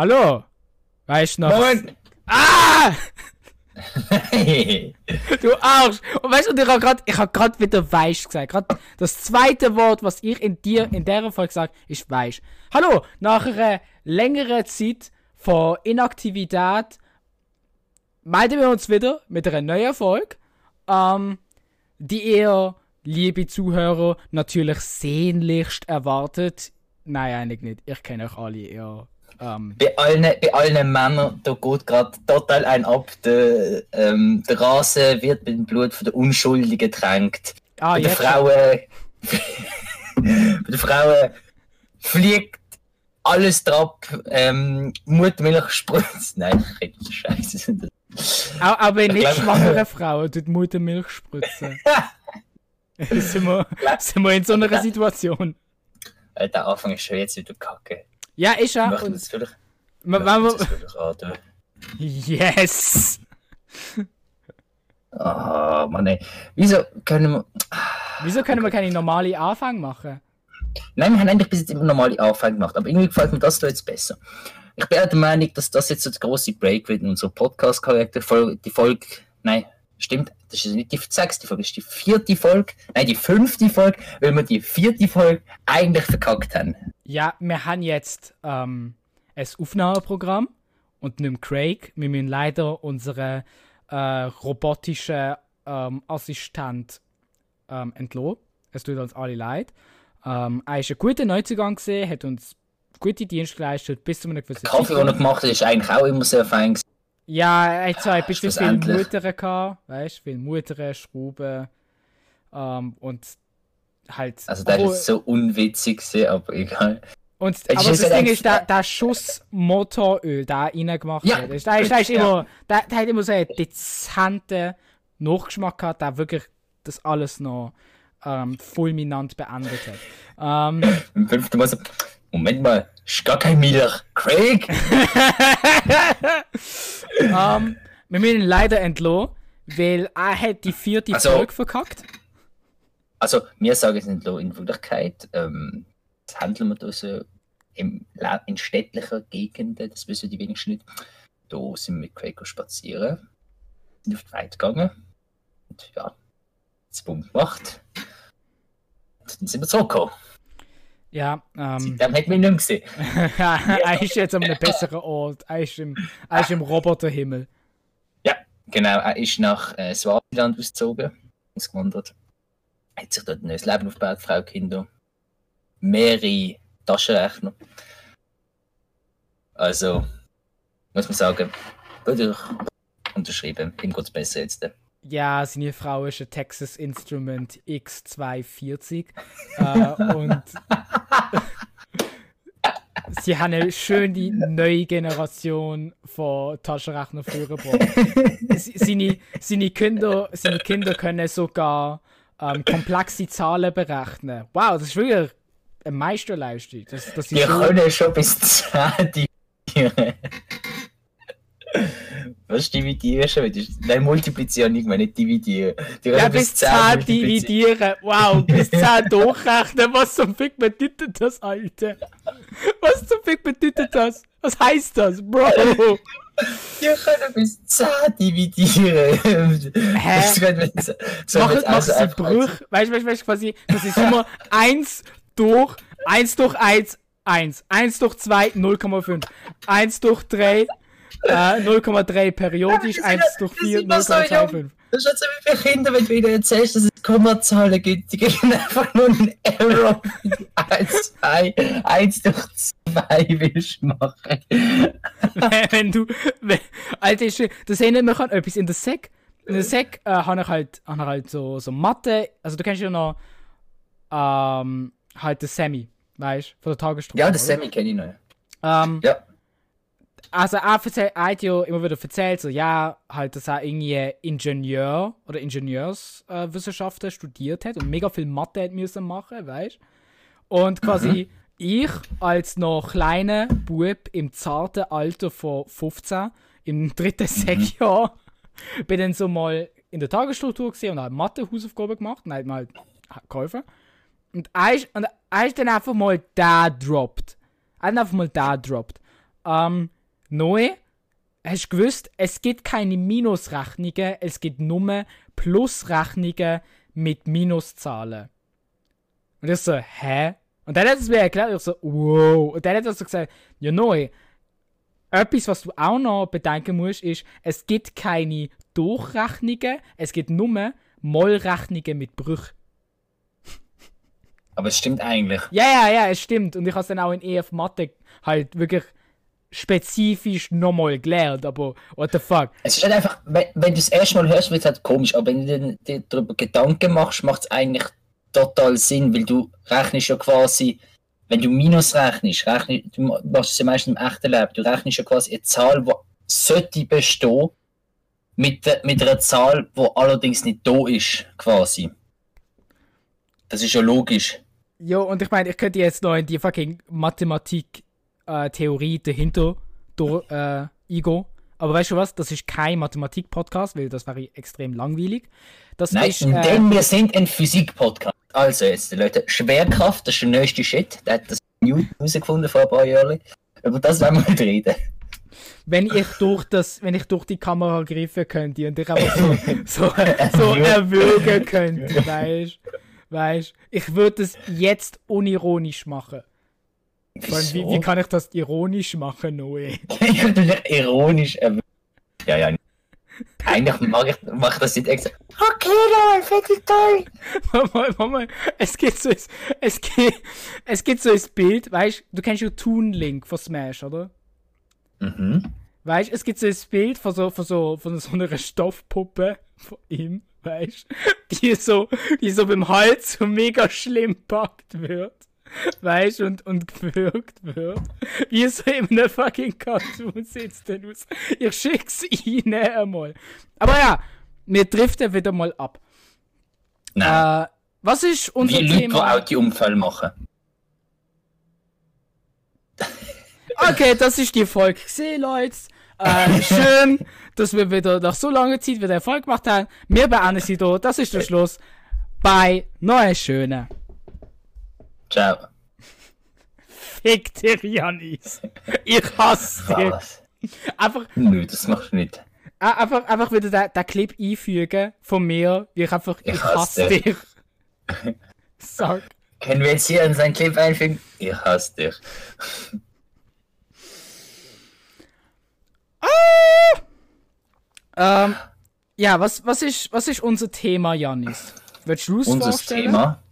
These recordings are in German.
Hallo? Weißt du noch? Moment! Ah! Hey. Du Arsch! Und weißt du, ich habe gerade hab grad wieder Weich gesagt. Grad das zweite Wort, was ich in dir in der Folge sage, ist Weich. Hallo! Nach einer längeren Zeit von Inaktivität melden wir uns wieder mit einer neuen Folge, ähm, die ihr, liebe Zuhörer, natürlich sehnlichst erwartet. Nein, eigentlich nicht. Ich kenne euch alle eher. Ähm, Bei allen, bei allen Männern, da geht gerade total ein ab. Der, ähm, der Rasen wird mit dem Blut von der Unschuldigen getränkt. ah, Bei den. Frauen. bei den Frauen fliegt alles drauf. Ähm, Mutmilch spritzt. Nein, ich rede Scheiße. Auch, auch bei nicht schwangeren Frauen tut Muttermilch spritzen. sind, wir, sind wir in so einer Situation. Äh, Der Anfang ist schon jetzt wieder kacke. Ja, ist Wir ja. möchten Und, das vielleicht. wir, das vielleicht antun. yes! Ah, Mann, ey. Wieso können wir. Wieso können wir keine normale Anfang machen? Nein, wir haben eigentlich bis jetzt immer normale Anfänge gemacht, aber irgendwie gefällt mir das da jetzt besser. Ich bin auch der Meinung, dass das jetzt so der große Break wird in unserer Podcast-Charakter. Die Folge, nein, stimmt, das ist nicht die sechste Folge, das ist die vierte Folge, nein, die fünfte Folge, weil wir die vierte Folge eigentlich verkackt haben. Ja, wir haben jetzt ähm, ein Aufnahmeprogramm und mehr Craig. Wir müssen leider unseren äh, robotischen ähm, Assistent ähm, entlassen. Es tut uns alle leid. Ähm, er ist ein guter Neuzugang gesehen, hat uns gute Dienste geleistet bis zu einem gewissen Kaffee, den er gemacht hat, ist eigentlich auch immer sehr fein. gewesen. Ja, er hat zwar ein bisschen viel. Mutter gehabt, weißt du, viel Mutter, Schrauben ähm, und halt. Also, der obwohl- ist so unwitzig, gewesen, aber egal. Und, aber das ja Ding ist, der, der Schuss Motoröl, der reingemacht Ja. hat, ist, der, ist, der, ist immer, der, der hat immer so einen dezenten Nachgeschmack gehabt, der wirklich das alles noch ähm, fulminant beendet hat. Ähm, Im fünften Mal so, Moment mal, ist gar kein Milch. Craig? ähm, wir müssen leider entlassen, weil er hat die vierte Also- Folge verkackt. Also, wir sagen es nicht in Wirklichkeit. Ähm, das handeln wir da so im, in städtlichen Gegenden, das wissen die wenigsten nicht. Da sind wir mit Quaker spazieren, sind auf die Weide gegangen und ja, das Bumm gemacht. Und dann sind wir zurückgekommen. Ja, ähm, Seitdem wir ihn nicht mehr gesehen. er ist jetzt an einem besseren Ort. Er ist im, er ist im Roboterhimmel. Ja, genau. Er ist nach äh, Swasiland ausgezogen, ausgewandert. Hat sich dort ein neues Leben aufgebaut, Frau, Kinder. Mehrere Taschenrechner. Also, muss man sagen, würde ich unterschreiben. Ihm geht es besser jetzt. Ja, seine Frau ist ein Texas Instrument X240. äh, und sie haben eine schöne neue Generation von Taschenrechner vorgebracht. Seine, seine, Kinder, seine Kinder können sogar ähm, komplexe Zahlen berechnen. Wow, das ist wirklich eine Meisterleistung. Das, das ist Wir so, können schon bis 10 dividieren. Was dividieren schon? wieder? Nein, multiplizieren, ich meine nicht dividieren. Die ja, bis 10 multiplizieren. dividieren. Wow, bis 10 durchrechnen. Was zum Fick bedeutet das, Alter? Was zum Fick bedeutet das? Was heißt das, Bro? Wir können bis 10 dividieren. Hä? Das können wir so- Mach, jetzt also. Weißt du, weißt du, weißt du, quasi, das ist immer 1 durch, 1 durch 1, 1. 1 durch 2, 0,5. 1 durch 3, äh, 0,3 periodisch, Ja, 1 durch 4, das ist immer so, 0,25. Das ist so wie für Kinder, wenn du ihnen erzählst, dass es Kommazahlen gibt. Die geben einfach nur einen Error. 1, 2, 1 durch 2 willst machen. wenn du. Wenn, Alter, ist, das erinnert mich an etwas. In der Sek, in der Sek äh, habe ich halt, hab ich halt so, so Mathe. Also, du kennst ja noch. Ähm, halt das Semi, weißt du, von der Tagesstruktur. Ja, oder? Sammy kenne ich noch. Ähm, Ja. Also, er, erzähl, er hat ja immer wieder erzählt, so, ja, halt, dass er irgendwie Ingenieur oder Ingenieurswissenschaften äh, studiert hat und mega viel Mathe hat müssen machen, weißt du? Und quasi ich als noch kleiner Bub im zarten Alter von 15, im dritten Sekjahr, bin dann so mal in der Tagesstruktur gesehen und habe Mathe-Hausaufgaben gemacht und halt mal geholfen. Und er ist, und er ist dann einfach mal da droppt. Er hat einfach mal da droppt. Ähm, neu, hast du gewusst, es gibt keine Minusrechnungen, es gibt nur Plusrechnungen mit Minuszahlen. Und ich so, hä? Und dann hat es mir erklärt, ich so, wow. Und dann hat er so gesagt, ja neu, etwas, was du auch noch bedenken musst, ist, es gibt keine Durchrechnungen, es gibt nur Mollrechnungen mit Brüchen. Aber es stimmt eigentlich. Ja, ja, ja, es stimmt. Und ich habe es dann auch in EF Mathe halt wirklich spezifisch nochmal gelernt, aber what the fuck. Es ist halt einfach, wenn, wenn du es erstmal hörst, wird es halt komisch, aber wenn du dir darüber Gedanken machst, macht es eigentlich total Sinn, weil du rechnest ja quasi, wenn du Minus rechnest, rechnest du machst es ja meistens im echten Leben, du rechnest ja quasi eine Zahl, die sollte bestehen, mit, mit einer Zahl, die allerdings nicht da ist, quasi. Das ist ja logisch. Jo, und ich meine, ich könnte jetzt noch in die fucking Mathematik-Theorie dahinter durch, äh, eingehen. Aber weißt du was? Das ist kein Mathematik-Podcast, weil das wäre extrem langweilig. Das Nein, ist, äh, denn wir sind ein Physik-Podcast. Also jetzt, Leute, Schwerkraft, das ist der neueste Shit. Der hat das Newton herausgefunden vor ein paar Jahren. Über das werden wir nicht reden. wenn ich durch das, wenn ich durch die Kamera greifen könnte und ich einfach so, so, so erwürgen könnte, weißt weißt ich würde es jetzt unironisch machen. Vor allem, wie, wie kann ich das ironisch machen, Noe? ich habe dich ironisch erwähnt. Ja, ja. Eigentlich mag ich, mach das nicht extra. Okay, Leute, ich toll. Warte mal, warte mal. Es gibt so ein, es gibt, es gibt so ein Bild, weißt du, kennst ja Toon Link von Smash, oder? Mhm. Weißt du, es gibt so ein Bild von so, von so, von so einer Stoffpuppe von ihm, weißt du, die so, die so beim Hals so mega schlimm packt wird. Weißt und, und gewürgt wird. Wie so in einem fucking Cartoon sitzt denn aus. Ich schick's Ihnen einmal. Aber ja, wir driften wieder mal ab. Nein. Äh, was ist unser Wie Leute, die Thema? Autounfälle machen. Okay, das ist die Folge gesehen, Leute. Äh, schön, dass wir wieder nach so langer Zeit wieder Erfolg gemacht haben. Wir beenden sie hier. Das ist der Schluss. Bei Neue Schöne. Ciao. Fick dir, Janis. Ich hasse dich. Was? Einfach, Nö, das machst du nicht. einfach, einfach wieder den, den Clip einfügen von mir, wie ich einfach, ich, Ich hasse hasse dich. Sag. Können wir jetzt hier in seinen Clip einfügen? Ich hasse dich. Ähm, ja, was, was, ist, was ist unser Thema, Janis? Willst du es Unser vorstellen? Thema.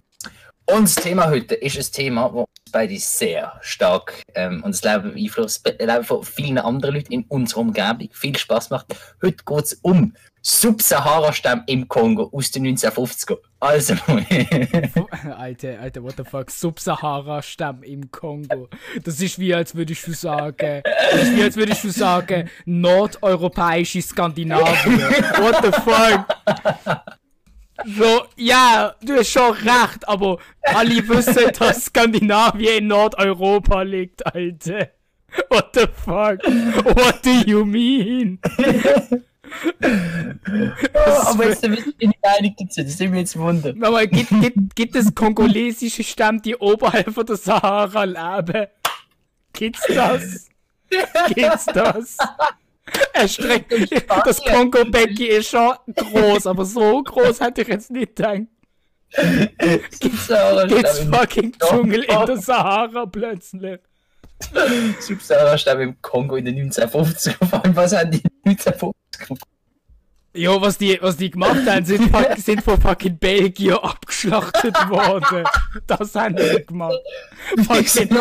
Unser Thema heute ist ein Thema, das uns beide sehr stark ähm, und das Leben beeinflusst, das Leben von vielen anderen Leuten in unserer Umgebung viel Spaß macht. Heute geht es um Subsahara-Stamm im Kongo aus den 1950er. Also, Alter, Alter, what the fuck, Subsahara-Stamm im Kongo. Das ist wie, als würdest du sagen, das ist wie, als würdest du sagen, nordeuropäische Skandinavien. What the fuck? So, ja, du hast schon recht, aber alle wissen, dass Skandinavien in Nordeuropa liegt, Alter. What the fuck? What do you mean? aber jetzt wir nicht einig dazu, das sind wir jetzt Wunder. Aber gibt, gibt, gibt es kongolesische Stämme, die oberhalb von der Sahara leben? Gibt's das? Gibt's das? Erstreckt, das Kongo-Becken ist schon groß, aber so groß hätte ich jetzt nicht gedacht. Gibt's Subsahara-Stamm fucking Dschungel in der Sahara plötzlich? im, Subsahara-Stamm im Kongo in den 1950er. Vor allem, was haben die 1950er gemacht? Jo, was die, was die gemacht haben, sind, sind von fucking Belgier abgeschlachtet worden. Das haben die gemacht. Fucking,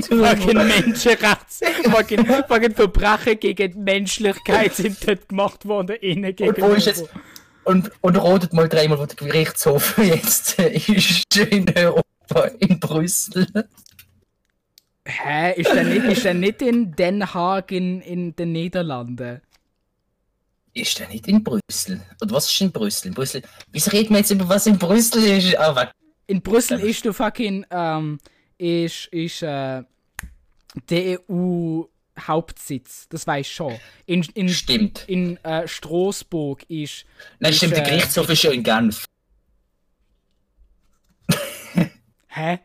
fucking Menschenrechts, fucking, fucking Verbrechen gegen Menschlichkeit sind dort gemacht worden, innen gegen Und jetzt. Und, und rotet mal dreimal, wo der Gerichtshof jetzt ist in Europa, in Brüssel. Hä, ist der nicht, ist der nicht in Den Haag in, in den Niederlanden? Ist der nicht in Brüssel? Oder was ist in Brüssel? In Brüssel. Wieso reden wir jetzt über was in Brüssel ist? Aber In Brüssel ist der fucking, ähm, ist, ist, äh, der EU-Hauptsitz, das weiß ich schon. In, in, stimmt. in äh, Straßburg ist. Nein, ist, stimmt, der äh, Gerichtshof ist schon in Genf. Hä?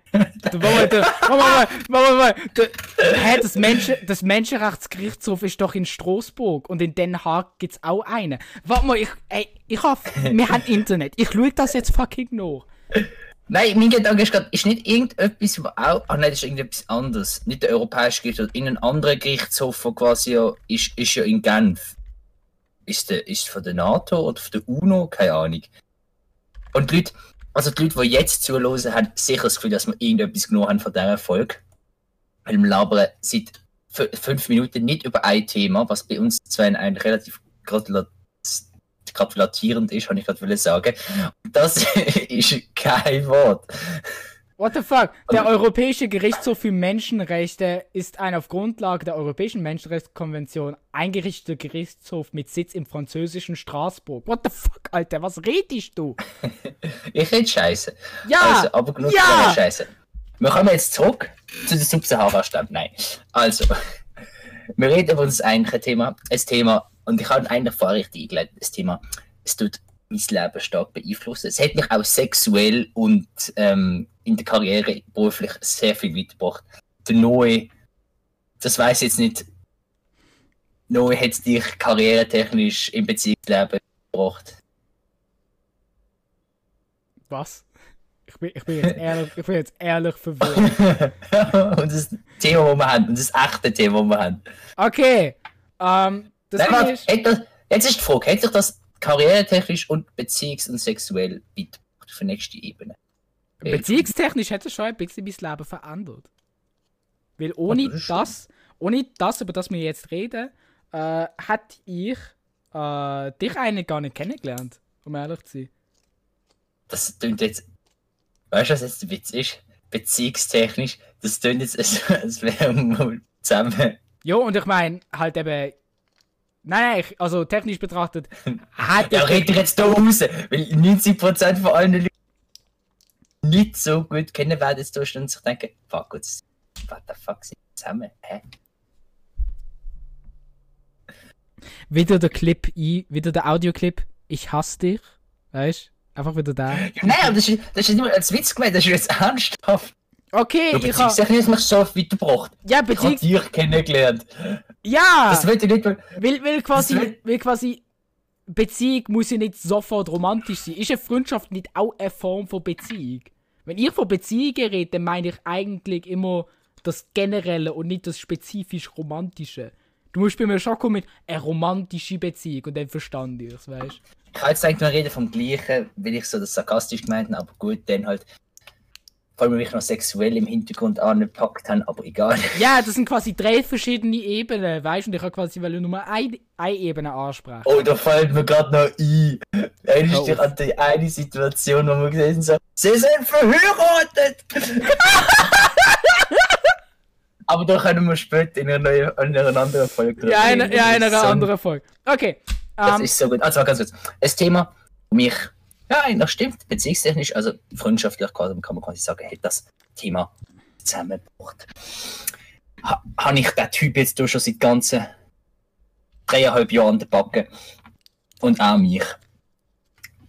Moment, Moment, Moment. Du, hä, das, Menschen, das Menschenrechtsgerichtshof ist doch in Straßburg und in Den Haag gibt's auch einen. Warte mal, ich, ey, ich hab, wir haben Internet. Ich schau das jetzt fucking nach. Nein, mein Gedanke ist gerade, ist nicht irgendetwas, wo auch. Ah nein, das ist irgendetwas anderes. Nicht der europäische Gerichtshof, in einem anderen Gerichtshof, der quasi ja, ist, ist ja in Genf. Ist der, ist von der NATO oder von der UNO? Keine Ahnung. Und die Leute, also die Leute, die jetzt zuhören, haben sicher das Gefühl, dass wir irgendetwas genommen haben von dieser Folge. Weil wir labern seit fünf Minuten nicht über ein Thema, was bei uns zwar ein relativ gratula- gratulierend ist, kann ich gerade sagen. Und das ist kein Wort. What the fuck? Der Europäische Gerichtshof für Menschenrechte ist ein auf Grundlage der Europäischen Menschenrechtskonvention eingerichteter Gerichtshof mit Sitz im französischen Straßburg. What the fuck, Alter? Was redest du? Ich rede Scheiße. Ja! Also, aber genug Ja! Scheiße. Wir kommen jetzt zurück zu der Subsahara-Stadt. Nein. Also, wir reden über das eigentliche Thema. Ein Thema, und ich habe eigentlich vorher richtig eingeleitet, das Thema, es tut mein Leben stark beeinflussen. Es hat mich auch sexuell und ähm, in der Karriere beruflich sehr viel weitergebracht. Der Noe, das weiß ich jetzt nicht, Noe hat es dich karrieretechnisch im Beziehungsleben gebracht. Was? Ich bin, ich bin, jetzt, ehrlich, ich bin jetzt ehrlich verwirrt. und das Thema, das wir haben, und das echte Thema, das wir haben. Okay. Ähm, das Nein, ist, hat das, jetzt ist die Frage, hat sich das karrieretechnisch und beziehungs- und sexuell weitergebracht für die nächste Ebene? beziehungstechnisch hat es schon ein bisschen mein Leben verändert. Weil ohne das das, ohne das, über das wir jetzt reden, äh, hätte ich äh, dich eigentlich gar nicht kennengelernt, um ehrlich zu sein. Das klingt jetzt. Weißt du, was jetzt der Witz ist? Beziehungstechnisch, das klingt jetzt, als, als wären wir zusammen. Jo, und ich meine, halt eben. Nein, nein, ich, also technisch betrachtet, hätte Ja, red dich jetzt da raus, weil 90% von allen Leuten nicht so gut kennen werden jetzt da und sich denken, fuck, gut, what the fuck sind wir zusammen? Hä? wieder der Clip ein, wieder der Audioclip, ich hasse dich, weißt Einfach wieder da. Ja, nein, aber das ist, das ist nicht mal als Witz gemeint, das ist jetzt ernsthaft. Okay, Du ich habe. Hat mich so weitergebracht. Ja, Ich habe dich kennengelernt. Ja! Das will ich nicht mal. Weil, weil, quasi, will- quasi Beziehung muss ja nicht sofort romantisch sein. Ist eine Freundschaft nicht auch eine Form von Beziehung? Wenn ich von Beziehungen rede, dann meine ich eigentlich immer das Generelle und nicht das spezifisch Romantische. Du musst bei mir schon kommen mit eine romantische Beziehung und dann verstand ich es, weißt Ich habe jetzt eigentlich nur reden vom Gleichen, weil ich so das sarkastisch gemeint habe, aber gut, dann halt. Vor allem, weil ich noch sexuell im Hintergrund angepackt habe, aber egal. Ja, das sind quasi drei verschiedene Ebenen, weißt du? Und ich habe quasi weil nur eine, eine Ebene ansprechen. Oh, da fällt mir gerade noch ein. Erinnerst du dich an die eine Situation, wo wir gesehen haben, so, sie sind verheiratet! Aber da können wir später in einer, neuen, in einer anderen Folge drüber Ja, in, reden. ja, in einer anderen Folge. Okay. Das ähm, ist so gut. Also ganz kurz. Ein Thema, mich, ja, eigentlich stimmt, beziehungstechnisch, also freundschaftlich kann man quasi sagen, hat das Thema zusammengebracht. Ha, Habe ich den Typ jetzt schon seit ganzen dreieinhalb Jahren an der Backe. Und auch mich.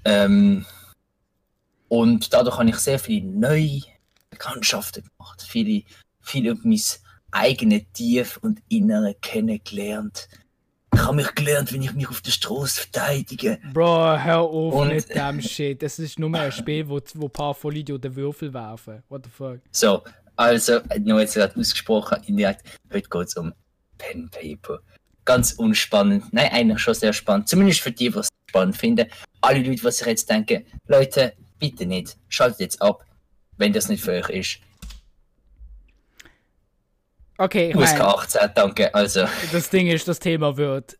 Ähm, und dadurch habe ich sehr viele neue Bekanntschaften gemacht. Viele, viele über mein eigenes Tief und Innere kennengelernt. Ich habe mich gelernt, wenn ich mich auf der Straße verteidige. Bro, hör auf Und- mit dem Shit. Das ist nur ein Spiel, wo, wo ein paar Vollidioten Würfel werfen. What the fuck? So, also, nur jetzt gerade ausgesprochen, indirekt, heute geht es um Pen Paper. Ganz unspannend. Nein, eigentlich schon sehr spannend. Zumindest für die, die es spannend finden. Alle Leute, die sich jetzt denken, Leute, bitte nicht, schaltet jetzt ab, wenn das nicht für euch ist. Okay, ich USK mein, 18, danke. Also, das Ding ist, das Thema wird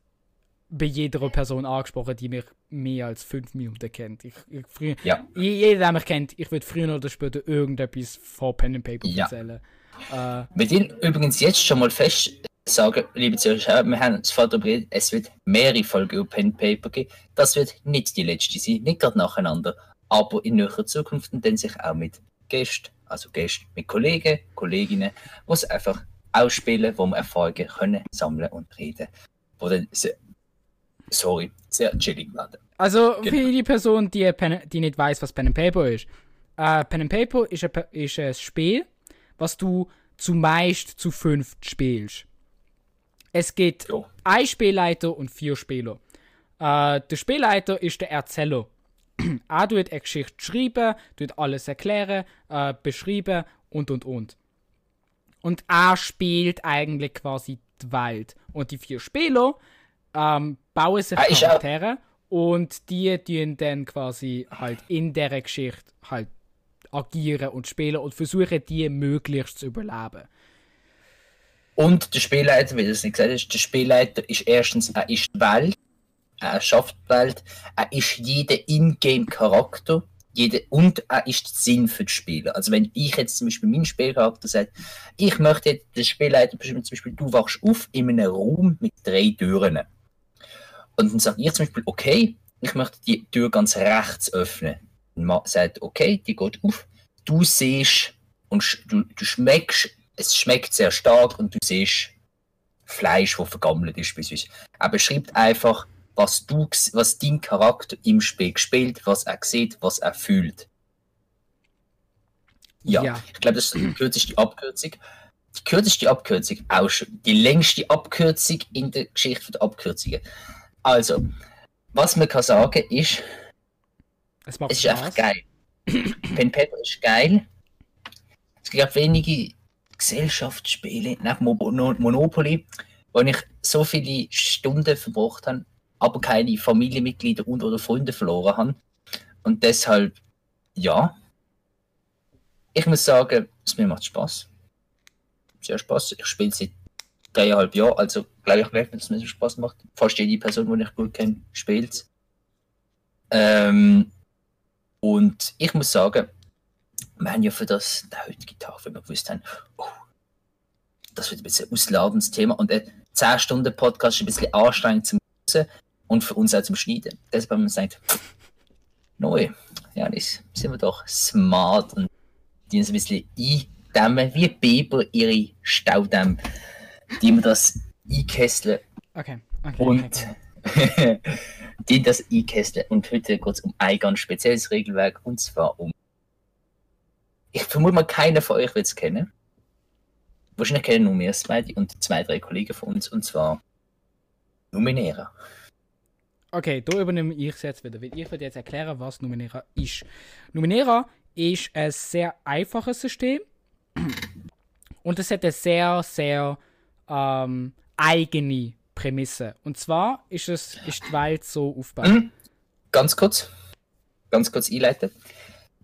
bei jeder Person angesprochen, die mich mehr als fünf Minuten kennt. Ich, ich, früher, ja. je- Jeder, der mich kennt, ich würde früher oder später irgendetwas vor Pen and Paper Ja. erzählen. Äh, Wir will übrigens jetzt schon mal fest sagen, liebe Zuschauer, wir haben es geredet, es wird mehrere Folgen über Pen Paper geben. Das wird nicht die letzte sein, nicht gerade nacheinander, aber in näherer Zukunft und dann sich auch mit Gästen, also Gästen mit Kollegen, Kolleginnen, es einfach ausspielen, wo wir Erfolge können sammeln und reden, wo dann sehr, sorry, sehr chillig werden. also Genau. für die Person, die, Pen, die nicht weiß, was Pen and Paper ist. Äh, Pen and Paper ist ein, ist ein Spiel, was du zumeist zu fünft spielst. Es gibt Ja. ein Spielleiter und vier Spieler. Äh, der Spielleiter ist der Erzähler. er tut eine Geschichte schreiben, tut alles erklären, äh, beschreiben und und und. Und er spielt eigentlich quasi die Welt. Und die vier Spieler ähm, bauen sich Ah, auch- Charaktere und die tun dann quasi halt in der Geschichte halt agieren und spielen und versuchen die möglichst zu überleben. Und der Spielleiter, wie du es nicht gesagt hast, der Spielleiter ist erstens, er ist die Welt, er schafft die Welt, er ist jeder Ingame-Charakter jede, und er ist der Sinn für die Spieler. Also wenn ich jetzt zum Beispiel meinen Spielcharakter sage, ich möchte jetzt, der Spielleiter bestimmt zum Beispiel, du wachst auf in einem Raum mit drei Türen. Und dann sage ich zum Beispiel, okay, ich möchte die Tür ganz rechts öffnen. Dann ma- sagt, okay, die geht auf. Du siehst und du, du schmeckst, es schmeckt sehr stark und du siehst Fleisch, das vergammelt ist. beispielsweise. Er beschreibt einfach, was, du, was dein Charakter im Spiel spielt, was er sieht, was er fühlt. Ja, Ja. ich glaube, das ist die kürzeste Abkürzung. Die kürzeste Abkürzung, auch schon die längste Abkürzung in der Geschichte der Abkürzungen. Also, was man kann sagen ist, Es es ist einfach geil. Pen Paper ist geil. Es gibt wenige Gesellschaftsspiele, Mono- Monopoly, wo ich so viele Stunden verbracht habe, aber keine Familienmitglieder und oder Freunde verloren habe. Und deshalb, ja. Ich muss sagen, es mir macht Spaß. Sehr Spaß. Ich spiele seit dreieinhalb Jahren, also glaube ich nicht, dass es mir Spaß macht. Fast jede Person, die ich gut kenne, spielt es. Ähm, und ich muss sagen, wir haben ja für das den heutigen Tag, wenn wir gewusst haben, oh, das wird ein bisschen ausladendes Thema und ein 10 Stunden Podcast ist ein bisschen anstrengend zum Hören und für uns auch zum Schneiden. Deshalb haben wir gesagt, neu, ja, das sind wir doch smart und die uns ein bisschen eindämmen, wie Biber ihre Staudämme, die wir das einkesseln Okay, okay. und okay. die das einkesseln. Und heute geht es um ein ganz spezielles Regelwerk und zwar um. Ich vermute mal, keiner von euch wird es kennen. Wahrscheinlich kennen nur wir es beide und zwei, drei Kollegen von uns und zwar Numenera. Okay, da übernehme ich es jetzt wieder, weil ich werde jetzt erklären, was Numenera ist. Numenera ist ein sehr einfaches System und es hat eine sehr, sehr ähm, eigene Prämisse. Und zwar ist, es, ist die Welt so aufgebaut. Mhm. Ganz kurz, ganz kurz einleiten.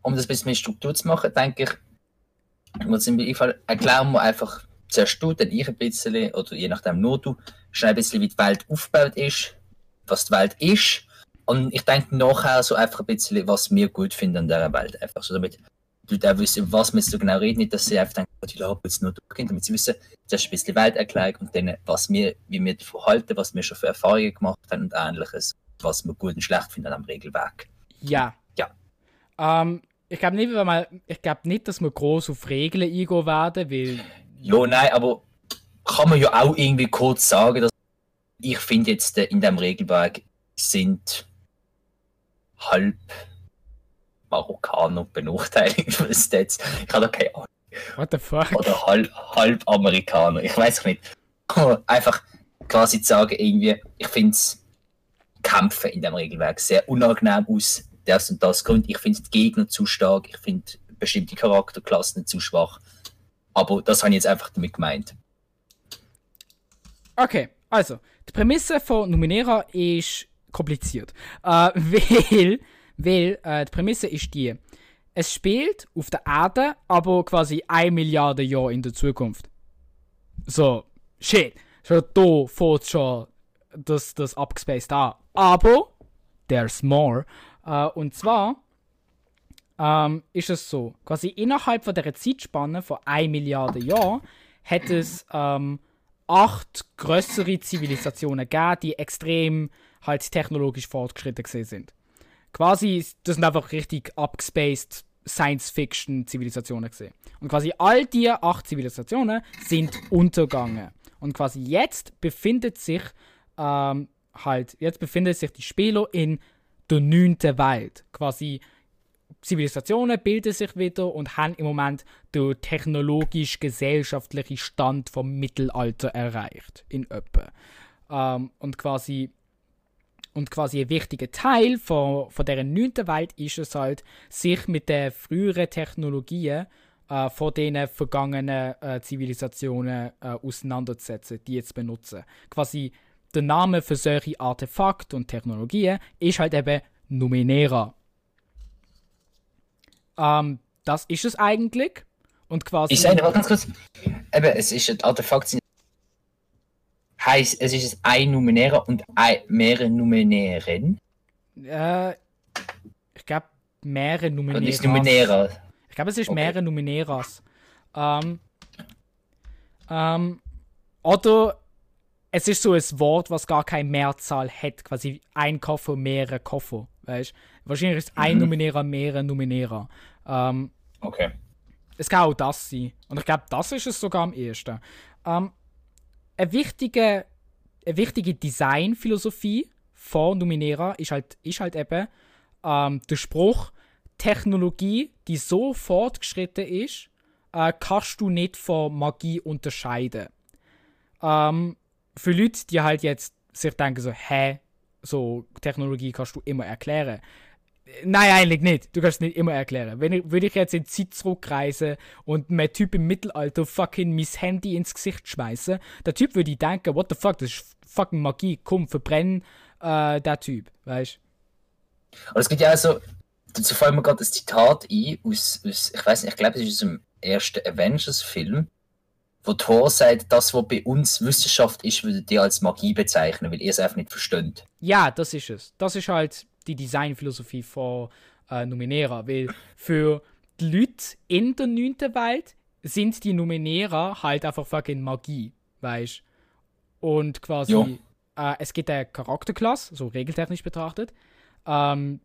Um das ein bisschen mehr Struktur zu machen, denke ich, muss im Fall erklären wir einfach zuerst du, dann ich ein bisschen, oder je nachdem nur du, schnell ein bisschen, wie die Welt aufgebaut ist, was die Welt ist. Und ich denke nachher so einfach ein bisschen, was wir gut finden an dieser Welt. Einfach so, damit die Leute auch wissen, was wir so genau reden, nicht, dass sie einfach denken, oh, die labern jetzt nur durchgehen, damit sie wissen, zuerst ein bisschen Welterklärung und dann, was wir, wie wir davon halten, was wir schon für Erfahrungen gemacht haben und ähnliches, was wir gut und schlecht finden am Regelwerk. Ja. Ja. Ähm, ich glaube nicht, ich glaube nicht, dass wir groß auf Regeln eingehen werden, weil Ja, nein, aber kann man ja auch irgendwie kurz sagen, dass ich finde jetzt äh, in dem Regelwerk sind halb Marokkaner benachteiligt für Stats. Ich habe da keine Ahnung. what the fuck? Oder halb, halb Amerikaner. Ich weiß nicht. Einfach quasi zu sagen, irgendwie, ich finde es Kämpfen in dem Regelwerk sehr unangenehm aus. Das und das Grund. Ich finde die Gegner zu stark. Ich finde bestimmte Charakterklassen zu schwach. Aber das habe ich jetzt einfach damit gemeint. Okay, also, die Prämisse von Numenera ist kompliziert. Äh, weil, weil äh, die Prämisse ist die, es spielt auf der Erde, aber quasi 1 Milliarde Jahre in der Zukunft. So, shit. Schon da fängt schon das, das abgespaced an. Aber, there's more. Äh, und zwar ähm, ist es so, quasi innerhalb von der Zeitspanne von 1 Milliarde Jahren hat es ähm, acht größere Zivilisationen gegeben, die extrem halt technologisch fortgeschritten sind. Quasi, das sind einfach richtig abgespaced Science-Fiction-Zivilisationen gesehen. Und quasi all die acht Zivilisationen sind untergegangen. Und quasi jetzt befindet sich ähm, halt, jetzt befindet sich die Spieler in der neunten Welt. Quasi Zivilisationen bilden sich wieder und haben im Moment den technologisch-gesellschaftlichen Stand vom Mittelalter erreicht. In Öppe. Ähm, und quasi und quasi ein wichtiger Teil von, von dieser neunten Welt ist es halt, sich mit den früheren Technologien äh, von den vergangenen äh, Zivilisationen äh, auseinanderzusetzen, die jetzt benutzen. Quasi der Name für solche Artefakte und Technologien ist halt eben Numenera. Ähm, das ist es eigentlich. Und quasi. Ich sage ganz kurz, eben, es ist ein Artefakt, heißt, es ist ein Numenera und ein, mehrere Numenären. Äh, ich glaube, mehrere Numeneras. Und ist Numenera. Ich glaube, es ist Okay. mehrere Numeneras. Ähm, ähm, oder es ist so ein Wort, was gar keine Mehrzahl hat. Quasi ein Koffer, mehrere Koffer. Weißt Wahrscheinlich ist ein Mhm. Numenera mehrere Numenera. Ähm, Okay. es kann auch das sein. Und ich glaube, das ist es sogar am ehesten. Ähm, eine wichtige, eine wichtige Designphilosophie von Numenera ist halt, ist halt eben ähm, der Spruch, Technologie, die so fortgeschritten ist, äh, kannst du nicht von Magie unterscheiden. Ähm, für Leute, die halt jetzt sich denken so, hä, so Technologie kannst du immer erklären. Nein, eigentlich nicht. Du kannst es nicht immer erklären. Wenn ich, würde ich jetzt in die Zeit zurückreisen und mein Typ im Mittelalter fucking mein Handy ins Gesicht schmeißen, der Typ würde denken, what the fuck, das ist fucking Magie, komm, verbrenn äh, der Typ, weißt Und es gibt ja auch so, dazu fällt mir gerade ein Zitat ein aus, aus ich weiß nicht, ich glaube, es ist aus dem ersten Avengers-Film, wo Thor sagt, das, was bei uns Wissenschaft ist, würde die als Magie bezeichnen, weil ihr es einfach nicht versteht. Ja, das ist es. Das ist halt die Designphilosophie von äh, Numenera, weil für die Leute in der neunten Welt sind die Numenera halt einfach fucking Magie, weißt? Und quasi, äh, es gibt eine Charakterklasse, so regeltechnisch betrachtet, ähm,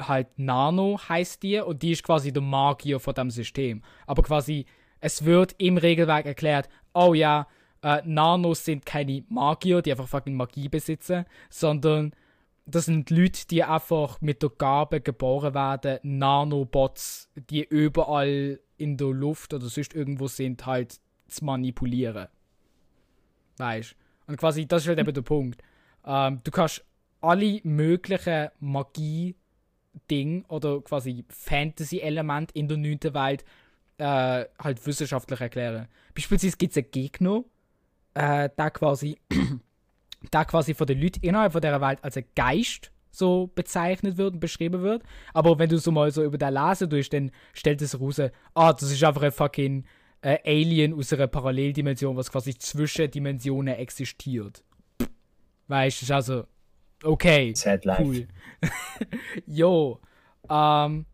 halt Nano heißt die und die ist quasi der Magier von dem System. Aber quasi, es wird im Regelwerk erklärt, oh ja, äh, Nanos sind keine Magier, die einfach fucking Magie besitzen, sondern das sind Leute, die einfach mit der Gabe geboren werden, Nanobots, die überall in der Luft oder sonst irgendwo sind, halt zu manipulieren. Weißt Und quasi, das ist halt eben der Punkt. Ähm, du kannst alle möglichen Magie-Ding oder quasi Fantasy-Element in der neunten Welt äh, halt wissenschaftlich erklären. Beispielsweise gibt es einen Gegner, äh, der quasi da quasi von den Leuten innerhalb von dieser Welt als ein Geist so bezeichnet wird und beschrieben wird. Aber wenn du so mal so über den lesen tust, dann stellt es raus, ah, das ist einfach ein fucking äh, Alien aus einer Paralleldimension, was quasi zwischen Dimensionen existiert. Weißt du, ist also okay, Sad Life. cool. jo, ähm,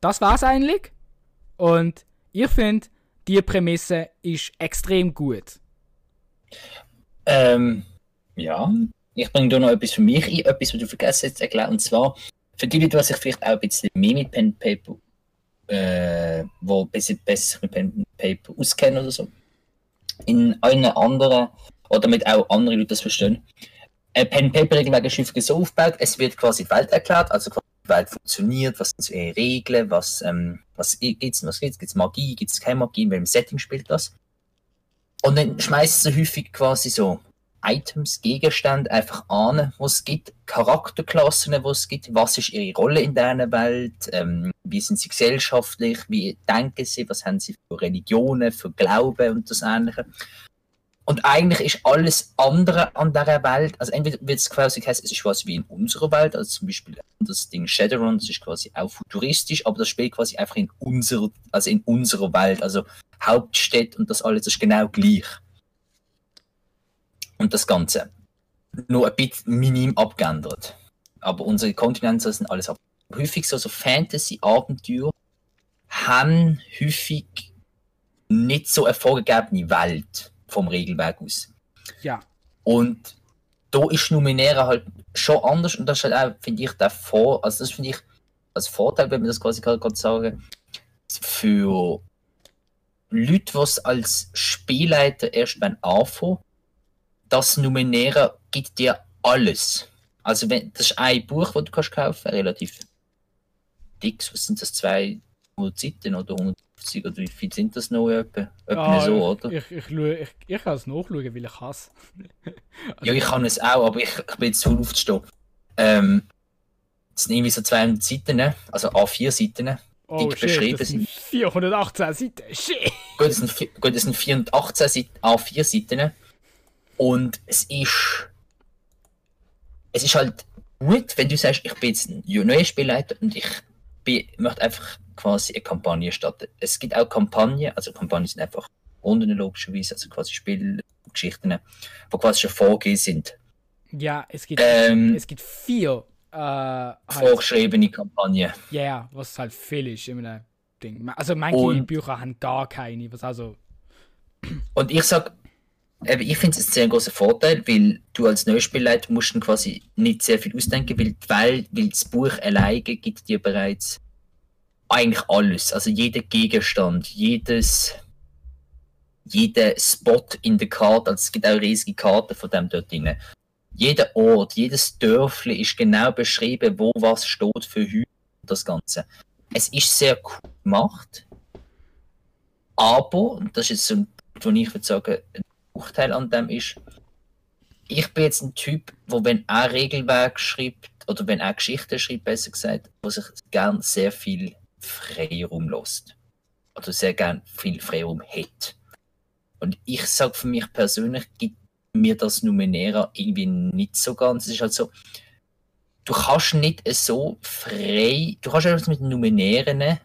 das war's eigentlich. Und ich finde, die Prämisse ist extrem gut. Ähm, ja, ich bringe da noch etwas für mich ein, etwas, was du vergessen hast zu erklären. Und zwar, für die Leute, die sich vielleicht auch ein bisschen mehr mit Pen Paper, äh, wo besser, besser mit Pen Paper auskennen oder so, in einer anderen, oder damit auch andere Leute das verstehen, ein Pen Paper Regelwerk ist häufig so aufgebaut, es wird quasi die Welt erklärt, also quasi die Welt funktioniert, was sind so ihre Regeln, was, ähm, was gibt's, was gibt's, gibt's Magie, gibt's keine Magie, in welchem Setting spielt das? Und dann schmeißen sie häufig quasi so Items, Gegenstände einfach an, was es gibt, Charakterklassen, was es gibt, was ist ihre Rolle in dieser Welt, ähm, wie sind sie gesellschaftlich, wie denken sie, was haben sie für Religionen, für Glauben und das Ähnliche. Und eigentlich ist alles andere an dieser Welt, also entweder wird es quasi heißen, es ist quasi wie in unserer Welt, also zum Beispiel das Ding Shadowrun, das ist quasi auch futuristisch, aber das spielt quasi einfach in unserer, also in unserer Welt, also Hauptstädte und das alles ist genau gleich. Und das Ganze nur ein bisschen minim abgeändert. Aber unsere Kontinente sind alles ab. Häufig so, so Fantasy-Abenteuer haben häufig nicht so eine vorgegebene Welt vom Regelwerk aus. Ja. Und da ist Numenera halt schon anders und das ist halt auch, finde ich, der Vor, also das finde ich als Vorteil, wenn wir das quasi gerade sagen, für Leute, die es als Spielleiter erst beim anfangen, das Numenera gibt dir alles. Also wenn, das ist ein Buch, das du kannst kaufen, relativ dick, was sind das, 200 Seiten oder 150 oder wie viel sind das noch etwa? Etwa Ah, so, oder? Ich, ich, ich, ich, ich kann es nachschauen, weil ich hasse. Ja, ich kann es auch, aber ich, ich bin jetzt zu aufzustehen. Ähm, das sind irgendwie so 200 Seiten, also A4 Seiten. Oh Dick shit, beschrieben das sind sind. 418 Seiten. Shit! Gut, das sind, vi- gut, das sind 418 Seiten, A4 Seiten. Und es ist. Es ist halt gut, wenn du sagst, ich bin jetzt ein neuer Spielleiter und ich bin, möchte einfach quasi eine Kampagne starten. Es gibt auch Kampagnen, also Kampagnen sind einfach Runden logischerweise, also quasi Spielgeschichten, die quasi schon vorgegeben sind. Ja, es gibt, Ähm, es gibt vier. Äh, halt, vorgeschriebene Kampagnen. ja, ja, was halt viel ist in einem Ding. Also manche Und- Bücher haben gar keine, was also. Und ich sag, ich finde es ein sehr großer Vorteil, weil du als Neuspielleiter musst quasi nicht sehr viel ausdenken, weil, weil, weil das Buch alleine gibt dir bereits eigentlich alles. Also jeder Gegenstand, jedes, jeder Spot in der Karte, also es gibt auch riesige Karten von dem dort drin. Jeder Ort, jedes Dörfli ist genau beschrieben, wo was steht für Hü und das Ganze. Es ist sehr cool gemacht, aber, das ist jetzt so ein Punkt, wo ich würde sagen, ein Nachteil an dem ist, ich bin jetzt ein Typ, wo wenn er Regelwerk schreibt, oder wenn er Geschichten schreibt, besser gesagt, wo sich gern sehr viel Freiraum lässt. Oder sehr gern viel Freiraum hat. Und ich sage für mich persönlich, gibt mir das Numenera irgendwie nicht so ganz. Es ist halt so, du kannst nicht so frei, du kannst etwas mit Numenären, ja,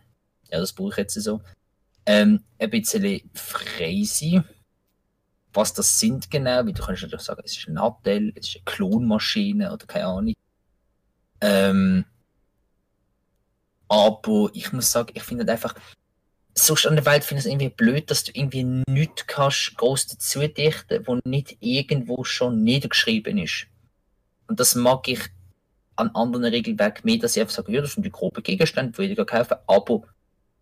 das brauche ich jetzt so, ähm, ein bisschen frei sein. Was das sind genau, wie du kannst natürlich sagen, es ist ein Nattel, es ist eine Klonmaschine oder keine Ahnung. Ähm, aber ich muss sagen, ich finde einfach, sonst an der Welt finde ich es irgendwie blöd, dass du irgendwie nichts kannst groß dazu dichten, wo nicht irgendwo schon niedergeschrieben ist. Und das mag ich an anderen Regelwerken mehr, dass ich einfach sage, ja, das sind die groben Gegenstände, die ich kaufen, aber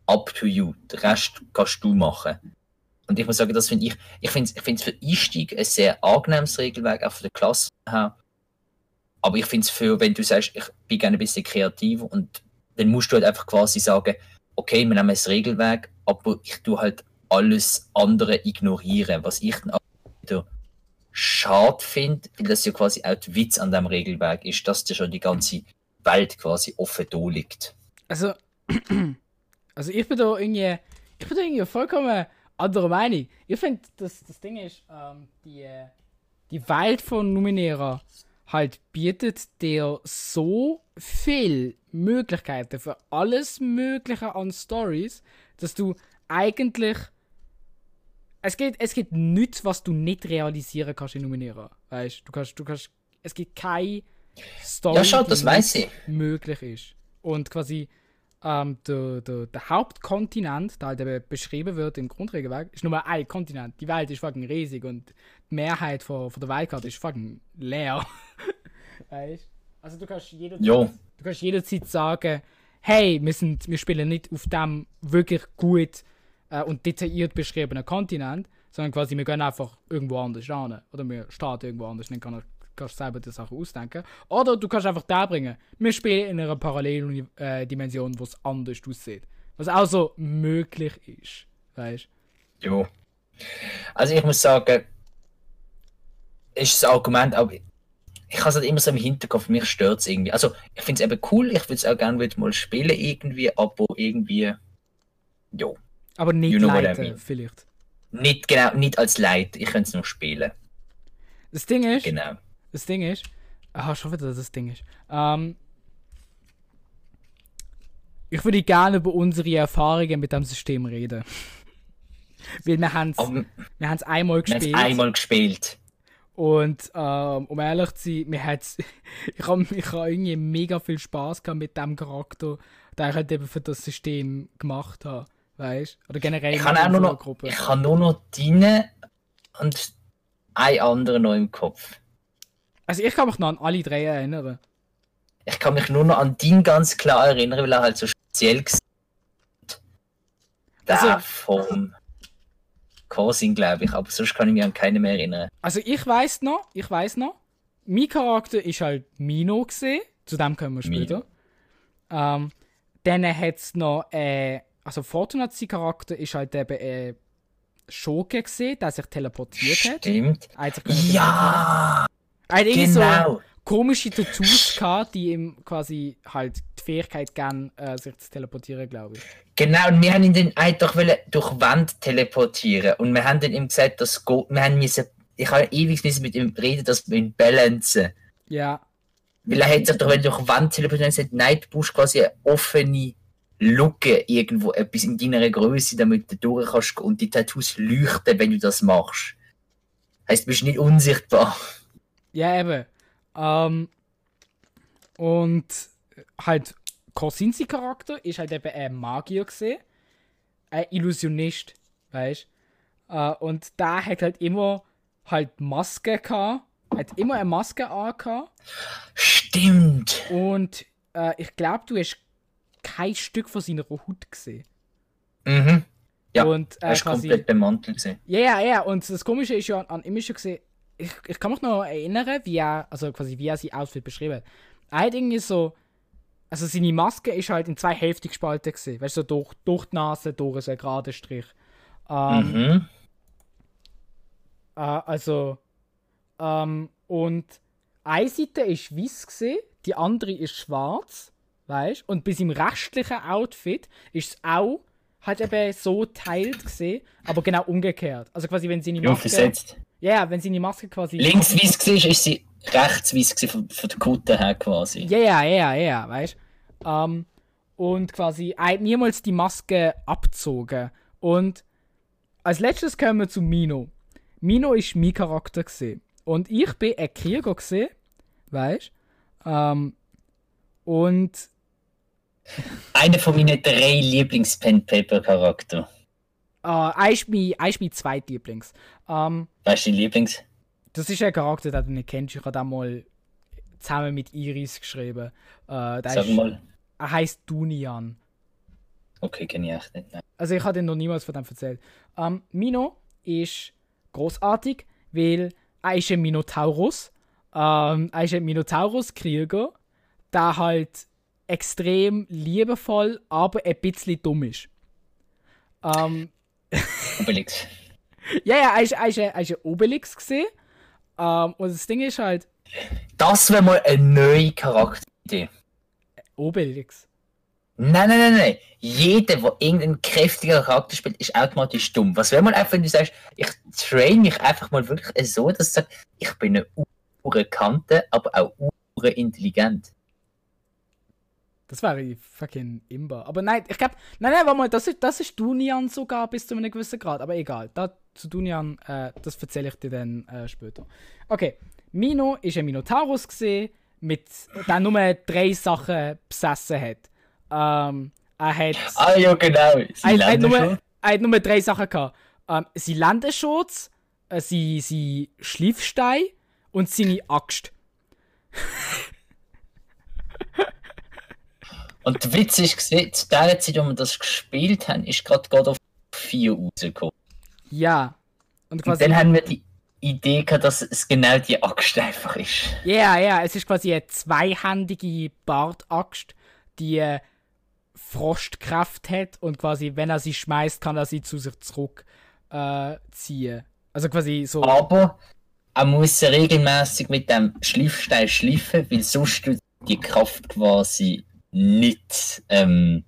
up to you. Den Rest kannst du machen. Und ich muss sagen, das finde ich, ich finde es ich für Einstieg ein sehr angenehmes Regelwerk, auch für die Klasse. Aber ich finde es für, wenn du sagst, ich bin gerne ein bisschen kreativ und dann musst du halt einfach quasi sagen, okay, wir nehmen das Regelwerk, aber ich tue halt alles andere ignorieren, was ich dann wieder schade finde, weil das ja quasi auch der Witz an dem Regelwerk ist, dass dir schon die ganze Welt quasi offen da liegt. Also, also ich bin da irgendwie, ich bin da irgendwie vollkommen anderer Meinung. Ich finde, das, das Ding ist, ähm, die, die Welt von Numenera halt bietet dir so viel Möglichkeiten für alles Mögliche an Stories, dass du eigentlich es gibt, es gibt nichts, was du nicht realisieren kannst in Numenera. Weißt du, kannst, du kannst, es gibt keine Story, Ja, die das nicht weiß ich. möglich ist. Und quasi ähm, der, der, der Hauptkontinent, der halt eben beschrieben wird im Grundregelwerk, ist nur ein Kontinent. Die Welt ist fucking riesig und die Mehrheit von, von der Weltkarte ist fucking leer. weißt Also du kannst jederzeit, Jo. du kannst jederzeit sagen, hey, wir, sind, wir spielen nicht auf dem wirklich gut äh, und detailliert beschriebenen Kontinent, sondern quasi wir gehen einfach irgendwo anders hin. Oder wir starten irgendwo anders, dann kann, kannst du selber die Sachen ausdenken. Oder du kannst einfach da bringen, wir spielen in einer Paralleldimension, wo es anders aussieht. Was auch so möglich ist. Weißt Jo. Also ich muss sagen, ist das Argument, aber ich habe es halt immer so im Hinterkopf, mich stört es irgendwie. Also ich finde es eben cool, ich würde es auch gerne wieder mal spielen irgendwie, aber irgendwie, jo. Aber nicht You know what I leiten, mean. vielleicht. Nicht genau, nicht als Leid, ich könnte es nur spielen. Das Ding ist, Genau. Das Ding ist. Ah, schon wieder das Ding ist. Ähm, ich würde gerne über unsere Erfahrungen mit dem System reden. Weil wir haben es wir haben's einmal wir gespielt. einmal gespielt. Und ähm, um ehrlich zu sein, mir hat's, ich habe ich hab irgendwie mega viel Spaß gehabt mit dem Charakter, den ich halt eben für das System gemacht habe. Weißt Oder generell Ich nur unserer noch, Gruppe. ich kann nur noch deine und ein anderer noch im Kopf. Also ich kann mich noch an alle drei erinnern. Ich kann mich nur noch an den ganz klar erinnern, weil er halt so speziell war. Also- vom Corsin, glaube ich, aber sonst kann ich mich an keinen mehr erinnern. Also ich weiß noch, ich weiß noch, mein Charakter ist halt Mino gesehen, zu dem kommen wir später. Ähm, dann hat es noch, äh, also Fortunat sein Charakter ist halt eben äh, Schurke gesehen, der sich teleportiert hat. Stimmt. Also, können Ja, er hat irgendwie so genau. komische Tattoos gehabt, die ihm quasi halt die Fähigkeit geben, äh, sich zu teleportieren, glaube ich. Genau, und wir haben ihn dann einfach durch Wand teleportieren. Und wir haben dann ihm gesagt, dass geht. Wir haben müssen, ich habe ewig müssen mit ihm reden, dass wir ihn balancen. Ja. Weil er hat sich doch wollen durch Wand teleportieren gesagt, nein, du brauchst quasi eine offene Lücke irgendwo, etwas in deiner Größe, damit du durch kannst und die Tattoos leuchten, wenn du das machst. Heißt, du bist nicht unsichtbar. Ja, eben. Ähm, und halt Korsinsi Charakter ist halt eben ein Magier gesehen. Ein Illusionist, weißt äh, Und der hat halt immer halt Maske gehabt. Hat immer eine Maske angehabt. Stimmt. Und äh, ich glaube, du hast kein Stück von seiner Haut gesehen. Mhm. Ja, und äh, er ist quasi. komplett bemantelt gewesen. Ja, ja, ja. Und das Komische ist ja an, an ihm schon gesehen, ich, ich kann mich noch erinnern, wie er, also quasi wie er sein Outfit beschrieben hat. Er hat irgendwie so, also seine Maske ist halt in zwei Hälften gespalten gesehen. Weißt du, so durch, durch die Nase, durch so einen geraden Strich. Ähm, Mhm. äh, also, ähm, und eine Seite ist weiß gesehen, die andere ist schwarz, weißt Und bei seinem restlichen Outfit ist es auch halt eben so teilt gesehen, aber genau umgekehrt. Also quasi, wenn seine Ja, Maske. versetzt. Ja, ja, wenn seine Maske quasi. Links weiß war, ist sie rechts weiß gewesen, von, von der Kutte her quasi. Ja, ja, ja, ja, weißt ähm, Und quasi er hat niemals die Maske abgezogen. Und als letztes kommen wir zu Mino. Mino ist mein Charakter gesehen. Und ich bin ein Krieger gesehen, weißt ähm, Und Einer von meinen drei Lieblings-Pen-Paper-Charakter. Äh, er ist mein, ist mein Zweitlieblings. Ähm, Weißt du, dein Lieblings? das ist ein Charakter, den du nicht kennst. Ich habe den mal zusammen mit Iris geschrieben. Äh, der Sag ist, mal. er heißt Dunian. Okay, kenne ich echt nicht. Nein. Also ich habe dir noch niemals von dem erzählt. Ähm, Mino ist großartig, weil er ist ein Minotaurus. Ähm, er ist ein Minotaurus-Krieger, der halt extrem liebevoll, aber ein bisschen dumm ist. Ähm, Obelix. ja, ja, ist ein Obelix gesehen. Ähm, und das Ding ist halt, Das wäre mal eine neue Charakteridee. Obelix. Nein, nein, nein, nein. Jeder, der irgendeinen kräftiger Charakter spielt, ist automatisch dumm. Was wäre mal einfach, wenn du sagst, ich train mich einfach mal wirklich so, dass du sagst, ich bin eine ure Kante, aber auch ure intelligent. Das wäre fucking imbar. Aber nein, ich glaube, nein, nein, warte mal, das ist, das ist Dunian sogar bis zu einem gewissen Grad. Aber egal, da, zu Dunian, äh, das erzähle ich dir dann äh, später. Okay, Mino ist ein Minotaurus gesehen, mit der nur drei Sachen besessen hat. Ähm, er hat, Ah ja, genau. Sie er, hat nur, er hat nur drei Sachen gehabt. Ähm, sein Landeschutz, äh, sein, sein Schliffstein und seine Axt. Und der Witz ist, gewesen, zu der Zeit, wo wir das gespielt haben, ist gerade God of 4 rausgekommen. Ja. Und Und quasi. dann haben wir die Idee gehabt, dass es genau die Axt einfach ist. Ja, ja, es ist quasi eine zweihändige Bartaxt, die äh, Frostkraft hat und quasi, wenn er sie schmeißt, kann er sie zu sich zurück äh, ziehen. Also quasi so. Aber er muss regelmäßig mit dem Schliffstein schliffen, weil sonst die Kraft quasi nicht ähm,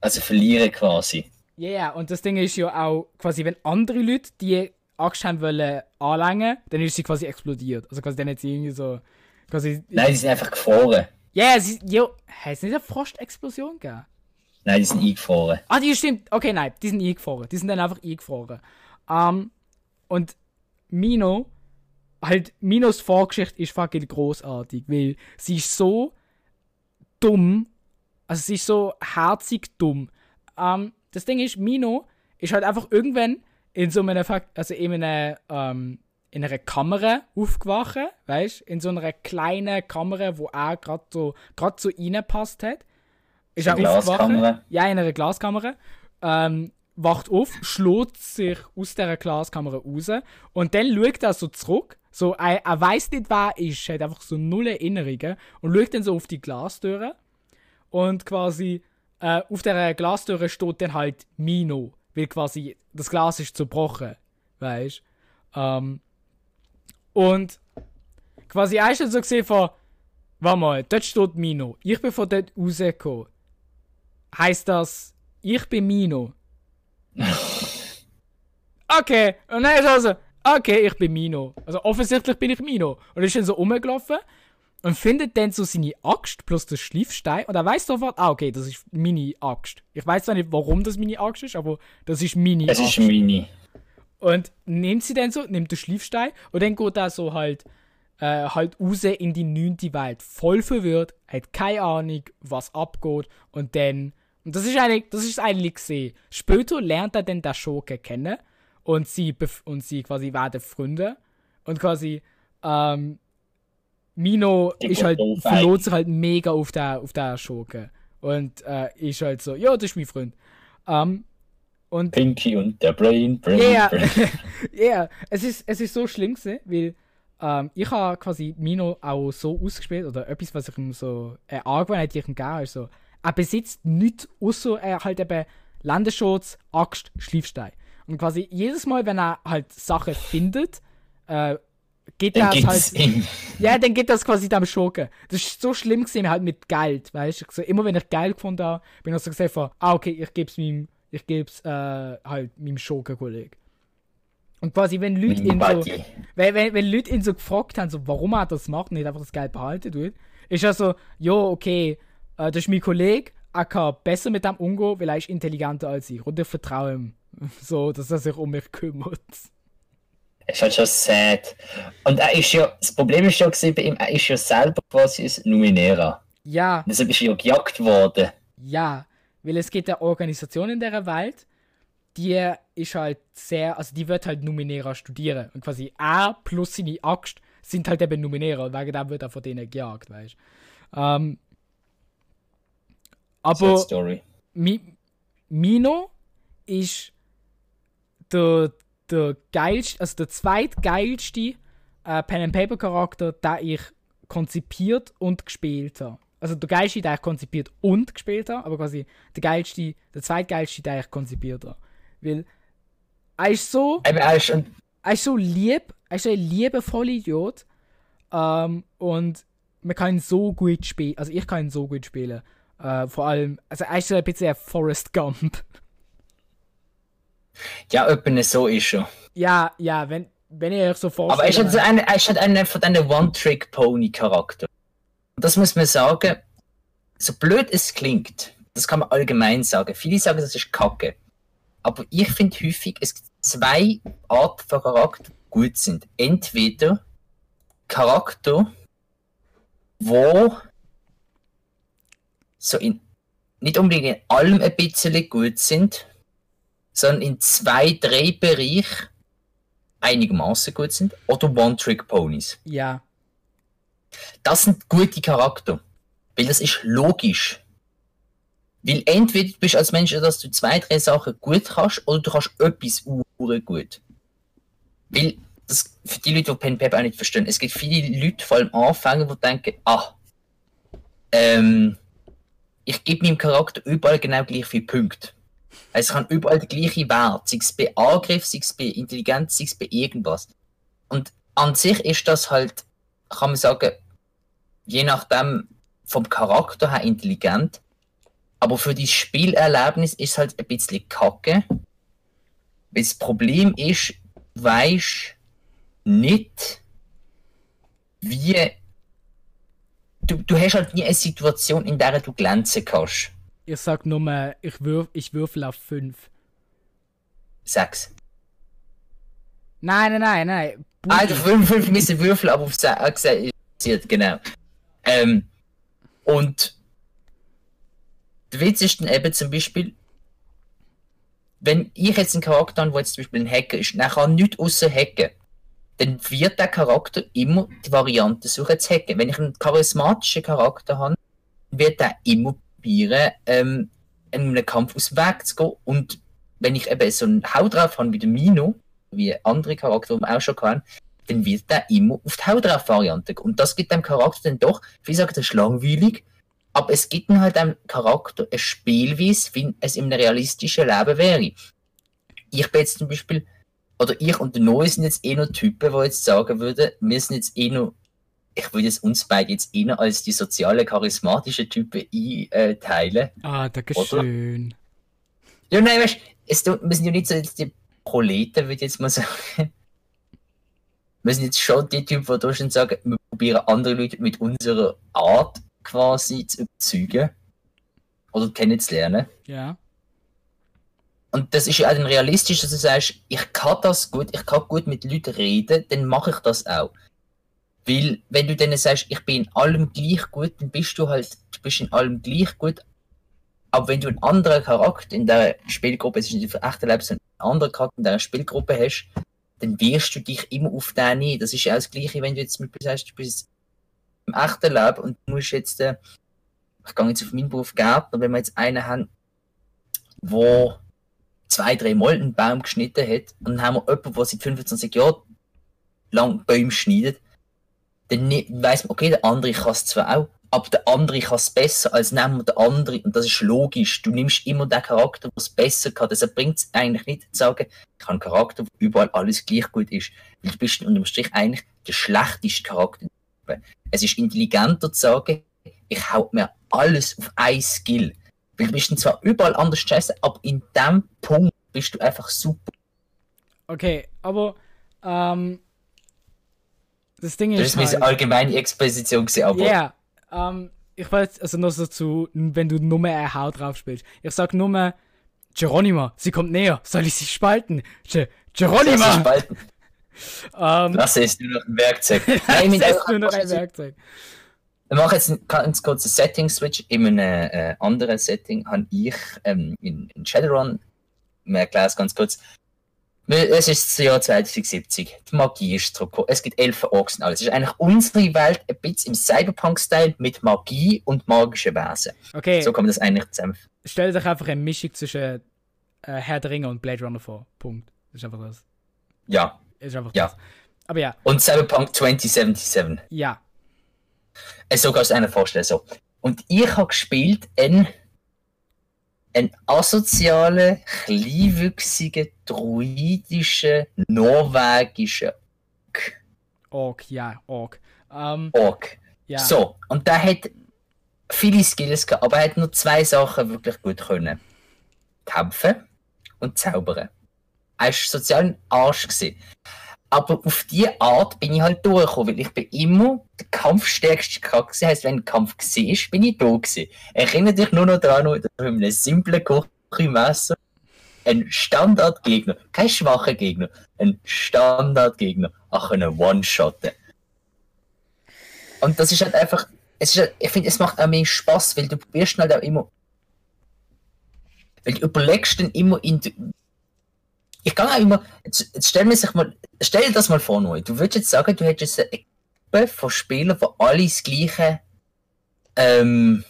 also verlieren quasi. Ja, ja, und das Ding ist ja auch quasi, wenn andere Leute die Axt haben wollen anlängen, dann ist sie quasi explodiert. Also quasi dann hat sie irgendwie so. Quasi. Nein, die sind einfach gefroren. Ja, yeah, sie. Jo, hat es nicht eine Frostexplosion gegeben? Nein, die sind eingefroren. Ah, die stimmt. Okay, nein, die sind eingefroren. Die sind dann einfach eingefroren. Ähm, und Mino, halt, Minos Vorgeschichte ist fucking großartig, weil sie ist so dumm, also sie ist so herzig dumm. Ähm, das Ding ist, Mino ist halt einfach irgendwann in so einer, also in einer, ähm, in einer Kamera aufgewacht, weißt in so einer kleinen Kamera, wo er gerade so, grad so reinpasst hat. Ist eine er aufgewacht. Glaskamera? Ja, in einer Glaskamera. Ähm, wacht auf, schlägt sich aus dieser Glaskamera raus und dann schaut er so zurück. So, er, er weiß nicht, wer er ist, hat einfach so null Erinnerungen und schaut dann so auf die Glastüre und quasi äh, auf der Glastür steht dann halt Mino, weil quasi das Glas ist zerbrochen, weißt ähm, Und quasi erst so gesehen von, warte mal, dort steht Mino, ich bin von dort rausgekommen. Heißt das, ich bin Mino? Okay, und dann ist also, okay, ich bin Mino. Also offensichtlich bin ich Mino. Und ist dann so rumgelaufen und findet dann so seine Axt plus den Schliffstein und er weiß sofort, ah, okay, das ist meine Axt. Ich weiß zwar nicht, warum das meine Axt ist, aber das ist meine Es ist Mini. Und nimmt sie dann so, nimmt den Schliffstein und dann geht er so halt, äh, halt raus in die neunte Welt. Voll verwirrt, hat keine Ahnung, was abgeht und dann, und das ist eigentlich, das ist eigentlich gesehen. Später lernt er dann den Schurke kennen und sie, bef- und sie quasi werden Freunde und quasi, ähm, Mino Die ist halt, verlot sich halt mega auf der, auf der Schurke. Und äh, ist halt so, ja, das ist mein Freund. Ähm, und Pinky und der Brain, Brain, ja, Brain. ja, es ist, es ist so schlimm gewesen, weil ähm, ich habe quasi Mino auch so ausgespielt, oder etwas, was ich ihm so, äh, Angewohnheit, die ich ihm gegeben ist so, er besitzt nichts, außer er halt eben Landesschutz, Axt, Schliefstein. Und quasi jedes Mal, wenn er halt Sachen findet, äh, geht Dann er gibt's halt, ihn. ja, dann geht das quasi dem Schurken. Das ist so schlimm gewesen, halt mit Geld, weißt du. So, immer wenn ich Geld gefunden habe, bin ich so gesagt von, ah, okay, ich geb's meinem, ich geb's, äh, halt meinem Schurkenkollegen. Und quasi, wenn Leute ihn so, wenn, wenn, wenn Leute ihn so gefragt haben, so, warum er das macht, nicht einfach das Geld behalten tut, ist er so, ja, okay, äh, das ist mein Kollege, er kann besser mit dem umgehen, weil er ist intelligenter als ich. Und ich vertraue ihm, so, dass er sich um mich kümmert. ist halt schon sad. Und er ist ja, das Problem ist ja bei ihm, er ist ja selber quasi ein Numenera. Ja, Deshalb ist er ja gejagt worden. Ja, weil es gibt eine Organisation in der Welt, die ist halt sehr, also die wird halt Numenera studieren. Und quasi er plus seine Axt sind halt eben Numenera und wegen dem wird er von denen gejagt, weißt du. Ähm, aber. Mi Mino ist der, der geilste, also der zweitgeilste äh, Pen and Paper Charakter, den ich konzipiert und gespielt habe. Also der geilste, den ich konzipiert und gespielt habe, aber quasi der geilste, der zweitgeilste, den ich konzipiert habe. Weil er ist so, Eben, er ist er ist so lieb, er ist so ein liebevoller Idiot. Ähm, und man kann ihn so gut spielen. Also ich kann ihn so gut spielen. Äh, vor allem, also er ist so ein bisschen ein Forrest Gump. ja, etwa so ist er. Ja, ja, wenn, wenn ihr euch so vorstellt. Aber er ist halt, so er ist halt einer von diesen One-Trick-Pony-Charakter. Und das muss man sagen, so blöd es klingt, das kann man allgemein sagen. Viele sagen, das ist Kacke. Aber ich finde häufig, es gibt zwei Arten von Charakter, die gut sind. Entweder Charakter, wo so in, nicht unbedingt in allem ein bisschen gut sind, sondern in zwei, drei Bereichen einigermaßen gut sind, oder One-Trick-Ponys. Ja, Das sind gute Charakter. Weil das ist logisch. Weil entweder du bist als Mensch, dass du zwei, drei Sachen gut kannst, oder du kannst etwas gut. Weil, das für die Leute, die Pen Paper auch nicht verstehen, es gibt viele Leute, vor allem Anfänger, die denken, ah, ähm, ich gebe meinem Charakter überall genau gleich viele Punkte. Also ich habe überall den gleichen Wert, sei es bei Angriff, sei es bei Intelligenz, sei es bei irgendwas. Und an sich ist das halt, kann man sagen, je nachdem vom Charakter her intelligent, aber für das Spielerlebnis ist es halt ein bisschen kacke. Weil das Problem ist, weisst nicht, wie. Du, du hast halt nie eine Situation, in der du glänzen kannst. ich sag nur mal, ich, würf, ich würfel auf 5. Sechs. Nein, nein, nein, nein. Also fünf, fünf müssen Würfel, aber auf sechs passiert, genau. Ähm, und der Witz ist dann eben zum Beispiel, wenn ich jetzt einen Charakter habe, der jetzt zum Beispiel ein Hacker ist, dann kann nichts außer hacken, dann wird der Charakter immer die Variante suchen zu hacken. Wenn ich einen charismatischen Charakter habe, wird er immer probieren, ähm, in einem Kampf aus dem Weg zu gehen. Und wenn ich eben so einen Haut drauf habe wie der Mino, wie andere Charaktere, die wir auch schon kennen, dann wird er immer auf die Haut drauf Variante gehen. Und das gibt dem Charakter dann doch, wie gesagt, das ist langweilig, Aber es gibt halt einem Charakter ein Spielweise, wie es in einem realistischen Leben wäre. Ich bin jetzt zum Beispiel, oder ich und der Noe sind jetzt eh noch Typen, die jetzt sagen würden, wir sind jetzt eh noch, ich würde jetzt uns beide jetzt eher als die soziale, charismatische Typen einteilen. Ah, Dankeschön. Ja, nein, weißt es, tut- wir sind ja nicht so jetzt die Proleten, würde ich jetzt mal sagen. Wir sind jetzt schon die Typen, die durchgehend sagen, wir probieren andere Leute mit unserer Art quasi zu überzeugen. Oder kennenzulernen. Ja. Und das ist ja auch dann realistisch, dass du sagst, ich kann das gut, ich kann gut mit Leuten reden, dann mache ich das auch. Weil, wenn du denen sagst, ich bin in allem gleich gut, dann bist du halt, du bist in allem gleich gut. Aber wenn du einen anderen Charakter in der Spielgruppe, es ist nicht für echte Leben, sondern einen anderen Charakter in der Spielgruppe hast, dann wirst du dich immer auf den ein. Das ist ja auch das Gleiche, wenn du jetzt mit sagst, du bist im echten Leben und du musst jetzt, äh, ich gehe jetzt auf meinen Beruf Gärtner, wenn wir jetzt einen haben, wo zwei, drei Mal einen Baum geschnitten hat, und dann haben wir jemanden, der seit 25 Jahren lang Bäume schneidet, dann weiss man, okay, der andere kann es zwar auch, aber der andere kann es besser, als nehmen wir den anderen, und das ist logisch. Du nimmst immer den Charakter, der es besser kann. Deshalb bringt es eigentlich nicht zu sagen, ich habe einen Charakter, wo überall alles gleich gut ist. Weil du bist unterm Strich eigentlich der schlechteste Charakter. Es ist intelligenter zu sagen, ich hau mir alles auf ein Skill. Du bist zwar überall anders scheiße, aber in dem Punkt bist du einfach super. Okay, aber ähm, das Ding Das ist ist meine halt, allgemeine Exposition gewesen, aber ja, ähm, ich weiß also nur so zu, wenn du nur eine Haut drauf spielst. Ich sag nur Geronima, sie kommt näher, soll ich sie spalten? Ge ist Geronima! spalten. Ähm, Das ist nur noch ein Werkzeug. Nein, das ist nur noch ein Werkzeug. Wir machen jetzt einen ganz kurzen Setting-Switch. In einem äh, anderen Setting habe ich ähm, in, in Shadowrun, ich erkläre es ganz kurz, Wir- es ist das Jahr 2070, die Magie ist zurückgekommen, es gibt Elfen, Orks und alles. Es ist eigentlich unsere Welt ein bisschen im Cyberpunk-Style mit Magie und magischen Wesen. Okay, So kann man das eigentlich zusammen. stell dich einfach eine Mischung zwischen äh, Herr der Ringe und Blade Runner vor. Punkt. Das ist einfach das. Ja, Ist einfach Ja. das. Aber ja, und Cyberpunk 2077. ja. Äh, So kannst du dir einen vorstellen. So. Und ich habe gespielt einen, einen asozialen, kleinwüchsigen, druidischen, norwegischen Ork, ja, Ork. Ähm, Ork. ja. So, und der hat viele Skills gehabt, aber er hat nur zwei Sachen wirklich gut können. Kämpfen und zaubern. Er war sozial ein Arsch. Gewesen. Aber auf diese Art bin ich halt durchgekommen, weil ich bin immer der kampfstärkste Charakter. gewesen. Heisst, wenn ein Kampf war, bin ich da gewesen. Erinnere dich nur noch daran, dass du mit einem simplen Küchenmesser ein Standardgegner, kein schwacher Gegner, ein Standardgegner, auch einen One-Shotten. Und das ist halt einfach, es ist halt, ich finde, es macht auch mehr Spaß, weil du probierst halt auch immer, weil du überlegst dann immer in, ich kann auch immer, jetzt, jetzt stell mir sich mal, stell dir das mal vor, Noe. du würdest jetzt sagen, du hättest eine Gruppe von Spielern, die alle das gleiche, ähm,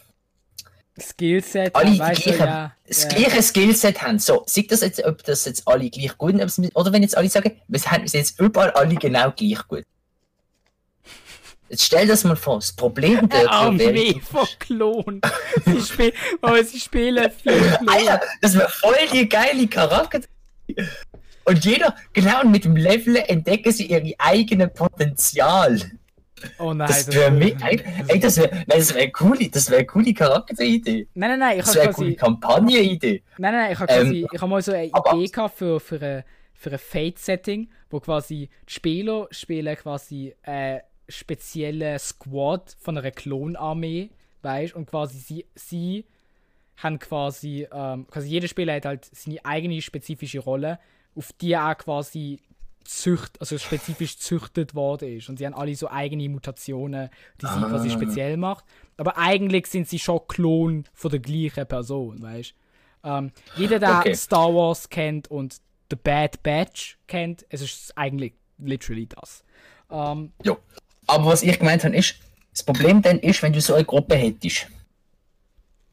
Skillset, alle du, gleiche- ja. das ja. gleiche Skillset haben. So, sieht das jetzt, ob das jetzt alle gleich gut sind, oder wenn jetzt alle sagen, wir sind jetzt überall alle genau gleich gut. Jetzt stell das mal vor, das Problem wäre- Armee von Klonen. sie, spiel aber sie spielen vier Klonen. Alter, das wäre voll die geile Charakter. Und jeder, genau mit dem Level entdecken sie ihr eigenes Potenzial. Oh nein, Das wäre wär- das wäre, das wäre coole, das wäre eine coole Charakteridee. Nein, nein, nein, ich Das habe wäre eine coole quasi. Kampagnenidee. Nein, nein, ich habe Ähm, quasi. ich habe mal so eine Idee gehabt für, für, ein, für ein Fate-Setting, wo quasi die Spieler spielen quasi einen speziellen Squad von einer Klonarmee, weißt und quasi sie, sie haben quasi, ähm, quasi jeder Spieler hat halt seine eigene spezifische Rolle, auf die er auch quasi zücht, also spezifisch züchtet worden ist. Und sie haben alle so eigene Mutationen, die sie quasi Ah. speziell macht. Aber eigentlich sind sie schon Klon von der gleichen Person, weißt ähm, Jeder, der Okay. Star Wars kennt und The Bad Batch kennt, es ist eigentlich literally das. Ähm, Jo. Aber was ich gemeint habe, ist, das Problem dann ist, wenn du so eine Gruppe hättest.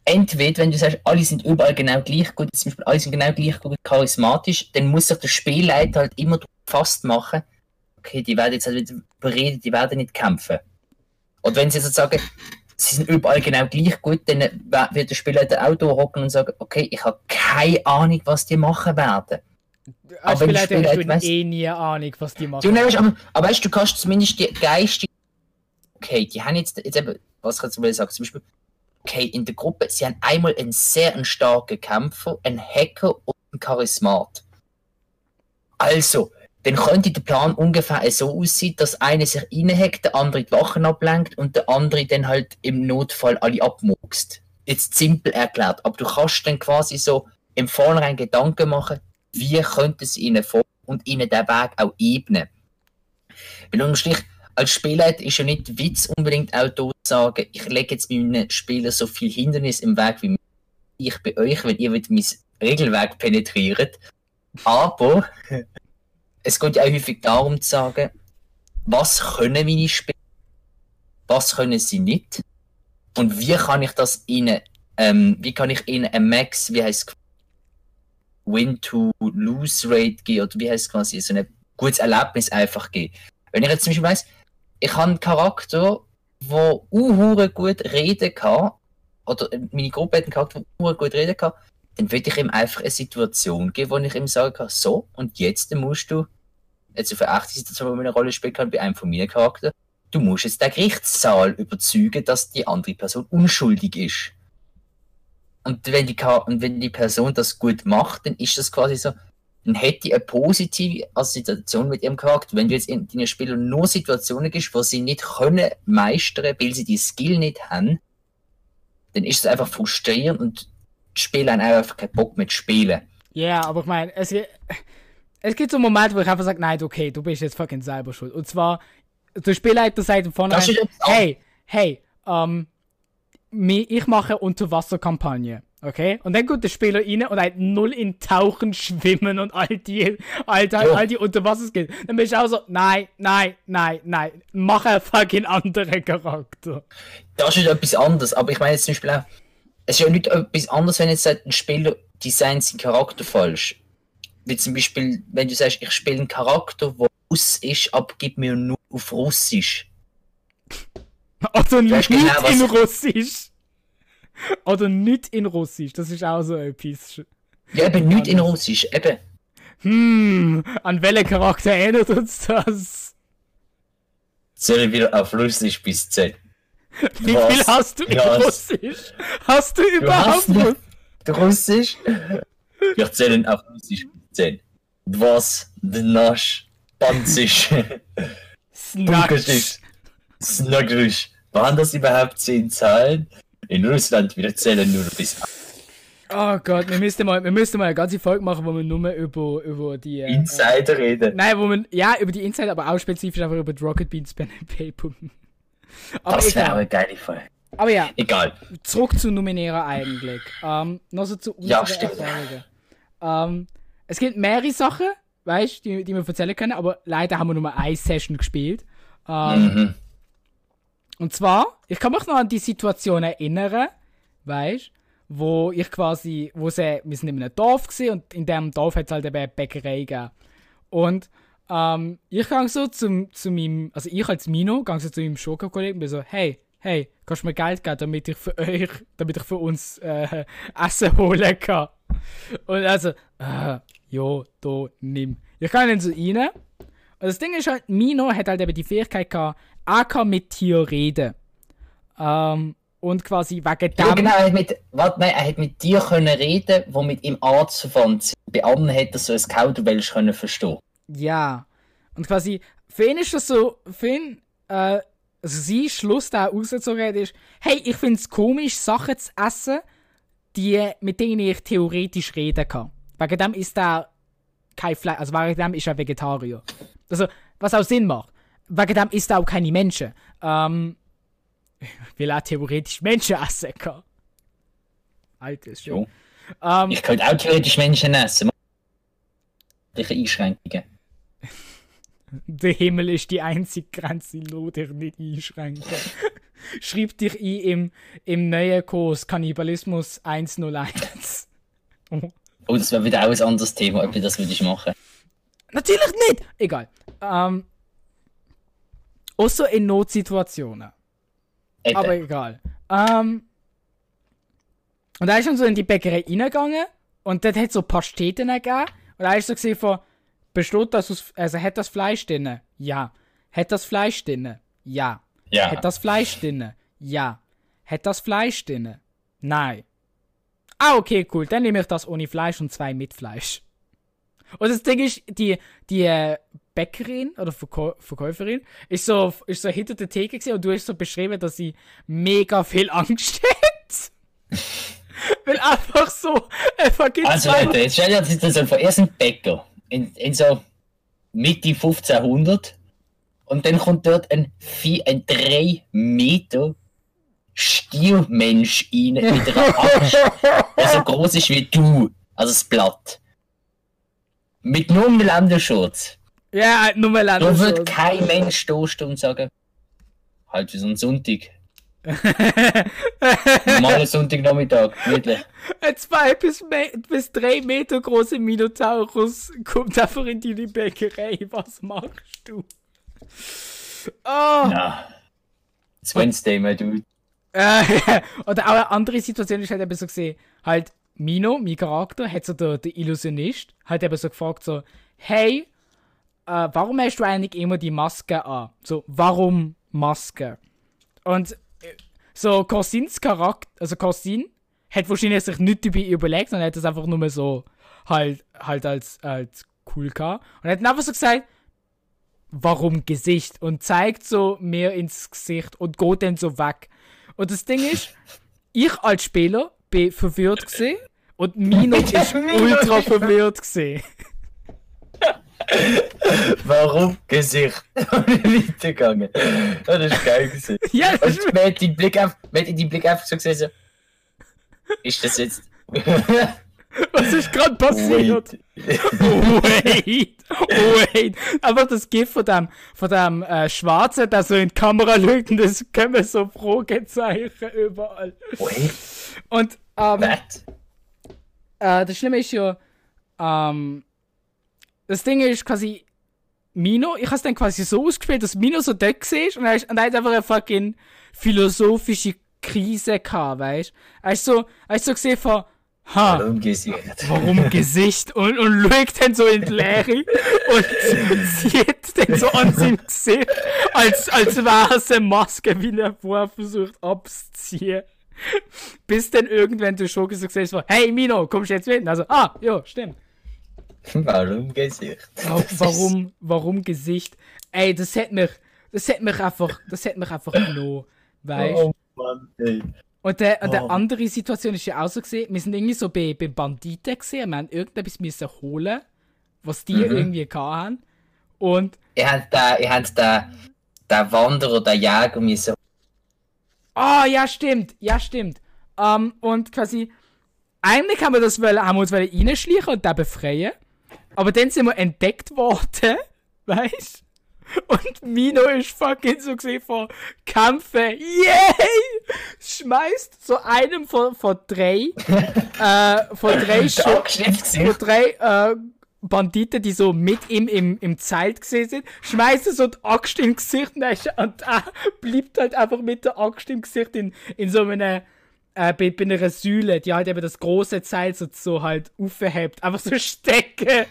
Entweder, wenn du sagst, alle sind überall genau gleich gut, zum Beispiel alle sind genau gleich gut charismatisch, dann muss sich der Spielleiter halt immer fast machen, okay, die werden jetzt halt wieder bereden, die werden nicht kämpfen. Oder wenn sie jetzt sagen, sie sind überall genau gleich gut, dann wird der Spieler der Auto hocken und sagen, okay, ich habe keine Ahnung, was die machen werden. Als Aber Spieler ich hast du halt, eh nie Ahnung, was die Du, machen. nein, weißt, aber, aber weißt du, du kannst zumindest die geistige. Okay, die haben jetzt, jetzt eben, was ich jetzt mal sagen, zum Beispiel, okay, in der Gruppe, sie haben einmal einen sehr starken Kämpfer, einen Hacker und einen Charismat. Also, dann könnte der Plan ungefähr so aussehen, dass einer sich reinhackt, der andere die Wachen ablenkt und der andere dann halt im Notfall alle abmuckst. Jetzt simpel erklärt, aber du kannst dann quasi so im Vornherein Gedanken machen, wie könnte es ihnen vor und ihnen den Weg auch ebnen. Weil unterm Strich, als Spielleiter ist ja nicht Witz unbedingt auch da zu sagen, ich lege jetzt meinen Spielern so viel Hindernis im Weg wie ich bei euch, weil ihr wieder mein Regelwerk penetriert. Aber es geht ja auch häufig darum zu sagen, was können meine Spieler, was können sie nicht und wie kann ich das ihnen, ähm, wie kann ich ihnen ein Max, wie heißt Win-to-Lose-Rate geben oder wie heißt es quasi, so ein gutes Erlebnis einfach geben. Wenn ich jetzt zum Beispiel weiss, ich habe einen Charakter, der uhure gut reden kann, oder meine Gruppe hat einen Charakter, der uhure gut reden kann, dann würde ich ihm einfach eine Situation geben, wo ich ihm sagen kann, so, und jetzt musst du, jetzt auf eine echte Situation, wo man eine Rolle spielen kann, bei einem von meinen Charakteren, du musst jetzt den Gerichtssaal überzeugen, dass die andere Person unschuldig ist. Und wenn die, und wenn die Person das gut macht, dann ist das quasi so, dann hätte eine positive Assoziation mit ihrem Charakter. Wenn du jetzt in deinen Spielern nur Situationen gibst, wo sie nicht können meistern, weil sie die Skill nicht haben, dann ist es einfach frustrierend und die Spieler haben einfach keinen Bock zu spielen. Ja, aber ich meine, es, es gibt so Momente, wo ich einfach sage, nein, okay, du bist jetzt fucking selber schuld. Und zwar, der Spielleiter sagt auch- hey, hey, ähm, mi- ich mache Unterwasserkampagne, okay? Und dann kommt der Spieler rein und hat null in Tauchen, Schwimmen und all die, all die, all die Unterwasserskills. Dann bist du auch so, nein, nein, nein, nein, mach einen fucking anderen Charakter. Das ist etwas anderes, aber ich meine jetzt zum Beispiel auch, es ist ja nicht etwas anderes, wenn jetzt ein Spieler designt seinen Charakter falsch. Wie zum Beispiel, wenn du sagst, ich spiele einen Charakter, der Russ ist, aber gib mir nur auf Russisch. Oder nicht genau, in Russisch. Oder nicht in Russisch, das ist auch so etwas. Ja, eben nicht in Russisch, eben. Hm, an welchen Charakter erinnert uns das? Soll ich wieder auf Russisch bis 10? Wie viel hast du in es- Russisch? Hast du Du überhaupt hast was? nicht Russisch? Wir zählen auf Russisch bis 10. Was? Dnasch? Panzisch? Snatch. Bukarest? Snagrisch? Waren das überhaupt 10 Zahlen? In Russland, wir zählen nur bis Oh Gott, wir müssten mal, wir müssten mal eine ganze Folge machen, wo wir nur über, über die. Äh, Insider reden. Nein, wo man, ja, über die Inside, aber auch spezifisch einfach über die Rocket Beans Pen and Paper. Aber, Das wäre eine geile Folge. aber ja, Egal. zurück zu Nominera eigentlich. Ähm, noch so zu unseren Ja. Ähm, es gibt mehrere Sachen, weißt die, die wir erzählen können, aber leider haben wir nur eine Session gespielt. Ähm, Mhm. Und zwar, ich kann mich noch an die Situation erinnern, weißt wo ich quasi, wo sie, wir sind in einem Dorf gesehen und in dem Dorf hat es halt eben eine Bäckerei gegeben. Und ähm, ich gang so zum, zu meinem, also ich als Mino, gang so zu meinem Schokokollegen und bin so, hey, hey, kannst du mir Geld geben, damit ich für euch, damit ich für uns äh, Essen holen kann? Und also, äh, jo, da, nimm. Ich kann dann so rein. Und das Ding ist halt, Mino hat halt eben die Fähigkeit gehabt, er kann mit Tier reden. Ähm, und quasi wegen dem. Ja, genau, er hat mit, warte, nein, er hat mit dir können reden, wo mit ihm Arztverband sind. Bei anderen hätte er so ein Kauderwelsch können verstehen. Ja. Und quasi, für ihn ist das so, für ihn, äh, also sein Schluss da hat, ist, hey, ich find's komisch, Sachen zu essen, die, mit denen ich theoretisch reden kann. Wegen dem ist er kein Fleisch, also wegen dem ist er Vegetarier. Also, was auch Sinn macht. Isst er auch keine Menschen. Ähm, weil er theoretisch Menschen essen kann. Alter, ist. Ähm, Ich könnte auch theoretisch Menschen essen. Welche Einschränkungen? Der Himmel ist die einzige Grenze, die dich nicht einschränken. Schreib dich ein im, im neuen Kurs Kannibalismus 101. Oh. Oh, das wäre wieder auch ein anderes Thema, ob du das würdest machen. Natürlich nicht! Egal. Ähm, außer in Notsituationen. Eben. aber egal. Ähm, und da ist dann so in die Bäckerei reingegangen und dort hat so Pasteten gegeben. Und da ist so gesehen von, besteht das aus, also hat das Fleisch drin? Ja. Hat das Fleisch drin? Ja. ja. Hat das Fleisch drin? Ja. Hat das Fleisch drin? Nein. Ah, okay, cool. Dann nehme ich das ohne Fleisch und zwei mit Fleisch. Und das Ding ist, die, die äh, Bäckerin oder Verkäu Verkäuferin ist so, ist so hinter der Theke gewesen und du hast so beschrieben, dass sie mega viel Angst hat. Weil einfach so, er vergibt Also Leute, jetzt stell dir die Situation vor, er ist ein Bäcker in, in so Mitte 1500 und dann kommt dort ein, ein 3 Meter Stiermensch rein mit einer Axt, der so groß ist wie du, also das Blatt. Mit nur einem Länderschutz. Ja, nur mal Da anders. wird kein Mensch da stehen und sagen, halt wie so ein Sonntag. Normaler Sonntagnachmittag, gemütlich. Ein zwei bis, bis drei Meter großer Minotaurus kommt einfach in die Bäckerei. Was machst du? Oh! Ja. It's Wednesday, my dude. Oder auch eine andere Situation ist halt eben so gesehen, halt Mino, mein Charakter, hat so der, der Illusionist, halt eben so gefragt so, hey, äh, warum hast du eigentlich immer die Maske an? So, warum Maske? Und äh, so Corsins Charakter, also Corsin, hat wahrscheinlich sich nicht dabei überlegt, sondern hat das einfach nur so halt, halt als, als cool gehabt. Und hat dann einfach so gesagt, warum Gesicht? Und zeigt so mir ins Gesicht und geht dann so weg. Und das Ding ist, ich als Spieler bin verwirrt gesehen und Mino ist ultra verwirrt gesehen. Warum Gesicht? Weitergegangen. Das ist geil gewesen. Ja, das ist, Und man hat den Blick auf, man hat in den Blick einfach so gesehen, so, ist das jetzt... was ist gerade passiert? Wait, wait. Einfach das Gift von dem, von dem äh, Schwarzen, der so in die Kamera schaut und es kommen so Fragezeichen überall. Wait, Und ähm, what? äh, das Schlimme ist ja, ähm, das Ding ist quasi, Mino, ich habe es dann quasi so ausgespielt, dass Mino so dort war und er, ist, und er hat einfach eine fucking philosophische Krise gehabt, weißt du? Er ist so, er ist so gesehen von, ha, Warum Gesicht? warum Gesicht und, und schaut dann so in die Leere und zieht dann so an seinem Gesicht, als, als wäre es eine Maske, wie er vorher versucht abzuziehen. Bis dann irgendwann du schon so siehst, so, hey Mino, kommst du jetzt mit? Also, ah, ja, stimmt. Warum Gesicht? Wa- Warum, warum Gesicht? Ey, das hätte mich, das hätte mich einfach, das hätte mich einfach genommen, weißt Oh Mann, ey. Und der, und der Oh. andere Situation ist ja auch so gesehen, wir sind irgendwie so bei, bei Banditen gesehen, wir haben irgendetwas müssen holen, was die Mhm. irgendwie haben. Und, Ihr habt da, ihr habt da, der Wanderer, der Jäger müssen. ah, ja, stimmt, ja, stimmt. Ähm, und quasi, eigentlich haben wir das wollen, haben wir uns wollen reinschleichen und den befreien. Aber dann sind wir entdeckt worden, weißt Und Mino ist fucking so gesehen von Kämpfen. Yay! Schmeißt so einem von, von drei, äh, von drei so Gesicht. drei äh, Banditen, die so mit ihm im, im Zelt gesehen sind, schmeißen so die Axt im Gesicht er und er bleibt halt einfach mit der Axt im Gesicht in, in so einer äh, bei, bei einer Säule, die halt eben das große Zelt so, so halt aufhebt, einfach so stecken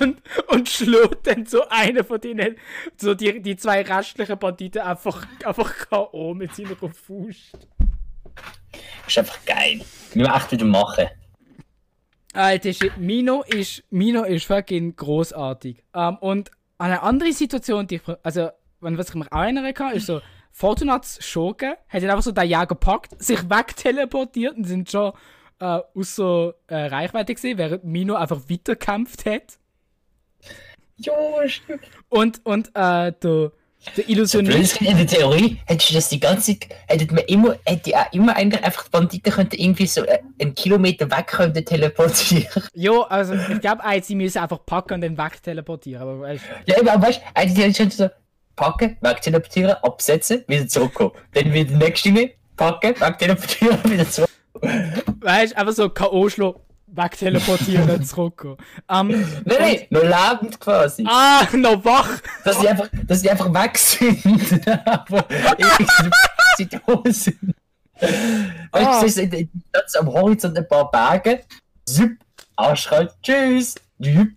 und, und schlägt dann so eine von denen, so die, die zwei restlichen Banditen einfach, einfach K.O. mit seiner Faust. ist einfach geil. Müssen wir echt wieder machen. Alter, Mino ist, Mino ist fucking großartig. Ähm, und eine andere Situation, die ich, also, wenn was ich mich auch erinnern kann, ist so, Fortunats Schurke hat dann einfach so den Jäger gepackt, sich wegteleportiert und sind schon äh, aus so äh, Reichweite gesehen, während Mino einfach weiterkämpft hat. Jo, stimmt. Und, und, äh, der, der Illusionist. In der Theorie hättest du das die ganze Zeit, hättet man immer, hätte auch immer eigentlich einfach die Banditen könnten irgendwie so äh, einen Kilometer weg könnten teleportieren. Jo, also, ich glaube, äh, sie müssen einfach packen und dann wegteleportieren, aber weißt Ja, aber weißt du, du so packen, wegteleportieren, absetzen, wieder zurückkommen. Dann wieder die nächste Ding, packen, wegteleportieren, wieder zurück. Weißt einfach so K.O. schlagen, wegteleportieren, zurückkommen. Ähm, Nein, nein, noch lebend quasi. ah, noch wach! Dass die einfach, dass die einfach weg sind. aber sie da sind. Ah. du, sie sind jetzt am Horizont ein paar Berge. Zip, Arschkalt, tschüss. Zip.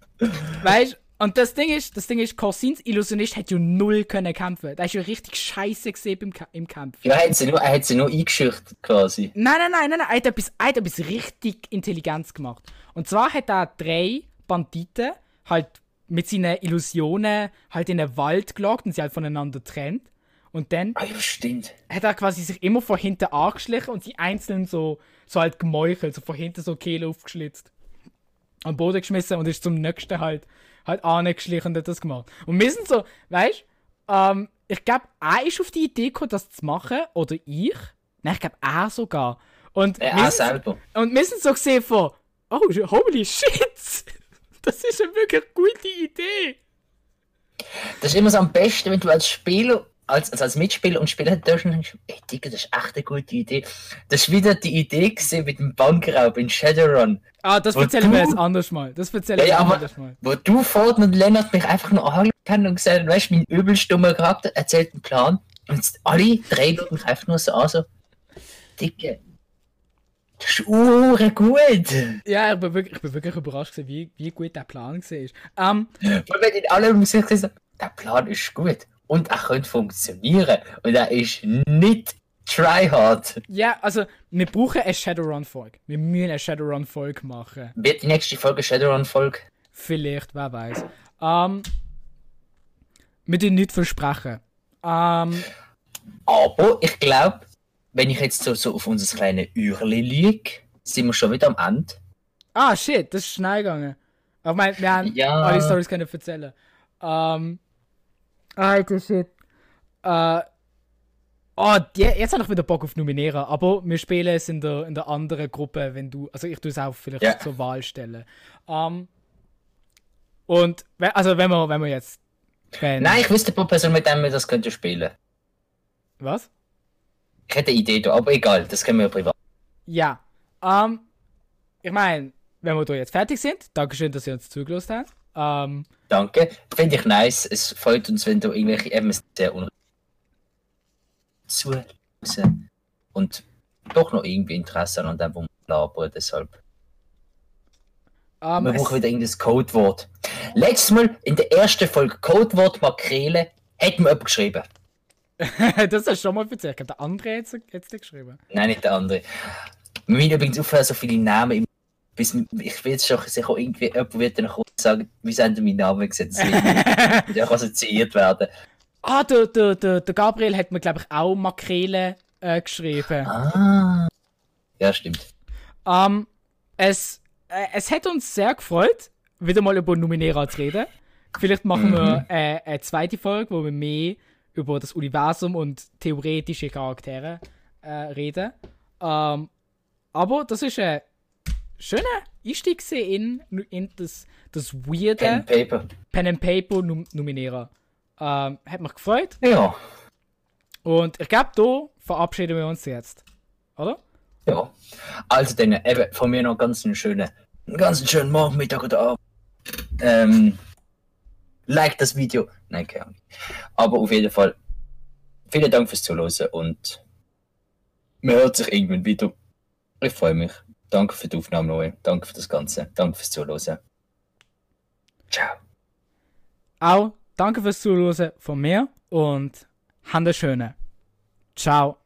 Weißt und das Ding ist, das Ding ist, Corsins Illusionist hätte ja null können kämpfen. Der ist ja richtig scheiße gesehen im, Ka- im Kampf. Ja, er hat sie nur, er hat sie nur eingeschüchtert quasi. Nein, nein, nein, nein, nein. Er hat etwas, er hat etwas richtig Intelligenz gemacht. Und zwar hat er drei Banditen halt mit seinen Illusionen halt in den Wald gelockt und sie halt voneinander trennt. Und dann Ah ja, stimmt. hat er quasi sich immer von hinten angeschlichen und sie einzeln so, so halt gemeuchelt, so von hinten so Kehle aufgeschlitzt. Am Boden geschmissen und ist zum nächsten halt, halt angeschlichen und hat das gemacht. Und wir sind so, weißt ähm, ich glaube, er ist auf die Idee gekommen, das zu machen, oder ich. Nein, ich glaube, er sogar. Und, Äh, wir er selber. und wir sind so gesehen von, oh, holy shit, das ist eine wirklich gute Idee. Das ist immer so am besten, wenn du als Spieler, als, also als Mitspieler und Spieler denkst, ey Digga, das ist echt eine gute Idee. Das ist wieder die Idee gesehen mit dem Bankraub in Shadowrun, Ah, das erzählen wir jetzt anders mal. Das erzählen Ja, wir ja, anders mal. wo du Ford und Lennart mich einfach nur haben und gesagt weißt du, mein übelstummer Charakter erzählt einen Plan und alle drei schauen mich einfach nur so an, so, Digga, das ist ure gut. Ja, ich bin wirklich, ich bin wirklich überrascht, gewesen, wie, wie gut der Plan war. Ähm, Weil wenn in allem sich gesagt der Plan ist gut und er könnte funktionieren und er ist nicht tryhard. ja, also, wir brauchen eine Shadowrun-Folge. Wir müssen eine Shadowrun-Folge machen. Wird die nächste Folge Shadowrun-Folge? Vielleicht, wer weiß. Ähm, wir dürfen nichts versprechen. Ähm, Aber ich glaube, wenn ich jetzt so, so auf unser kleines Ürli liege, sind wir schon wieder am Ende. ah, shit, das ist schnell gegangen. Aber mein, wir haben Ja. alle Stories können erzählen. Ähm, alter Shit. Äh, oh, die, jetzt habe ich wieder Bock auf Nominieren, aber wir spielen es in der, in der anderen Gruppe, wenn du, also ich tue es auch vielleicht Ja. zur Wahl stellen. Ähm, und, also wenn wir, wenn wir jetzt, wenn, Nein, ich wüsste pro Person, mit dem wir das könnte spielen. was? Ich hätte eine Idee da, aber egal, das können wir ja privat. Ja. Ähm, ich meine, wenn wir da jetzt fertig sind, Dankeschön, dass ihr uns zugelassen habt. Ähm, Danke. Finde ich nice. Es freut uns, wenn du irgendwelche eben sehr zuhören und doch noch irgendwie Interesse an dem, wo wir labern. Deshalb. ähm, Wir brauchen wieder irgendein Codewort. Letztes Mal in der ersten Folge Codewort Makrele hätten wir jemand geschrieben. das hast du schon mal erzählt. Der andere hat es geschrieben. Nein, nicht der andere. Wir müssen übrigens aufhören, so viele Namen im bis, ich will schon sicher irgendwie, jemand wird dann kurz sagen, wie sind denn meine Namen gesetzt? Auch assoziiert werden. Ah, der, der, der, der Gabriel hat mir, glaube ich, auch Makrele äh, geschrieben. Ah. Ja, stimmt. Ähm, es, äh, es hat uns sehr gefreut, wieder mal über Numenera zu reden. Vielleicht machen wir äh, eine zweite Folge, wo wir mehr über das Universum und theoretische Charaktere äh, reden. Ähm, aber das ist ein schöner Einstieg in, in das, das weirde Pen and Paper. Pen and Paper Num Numenera. Ähm, hat mich gefreut. Ja. Und ich glaube, da verabschieden wir uns jetzt. Oder? Ja. Also dann eben von mir noch ganz einen schönen, einen ganz schönen Morgen, Mittag oder Abend. Ähm, like das Video. Nein, keine Ahnung. Aber auf jeden Fall, vielen Dank fürs Zuhören und man hört sich irgendwann wieder. Ich freue mich. Danke für die Aufnahme, Noe. Danke für das Ganze. Danke fürs Zuhören. Ciao. Auch danke fürs Zuhören von mir und eine schöne. Ciao.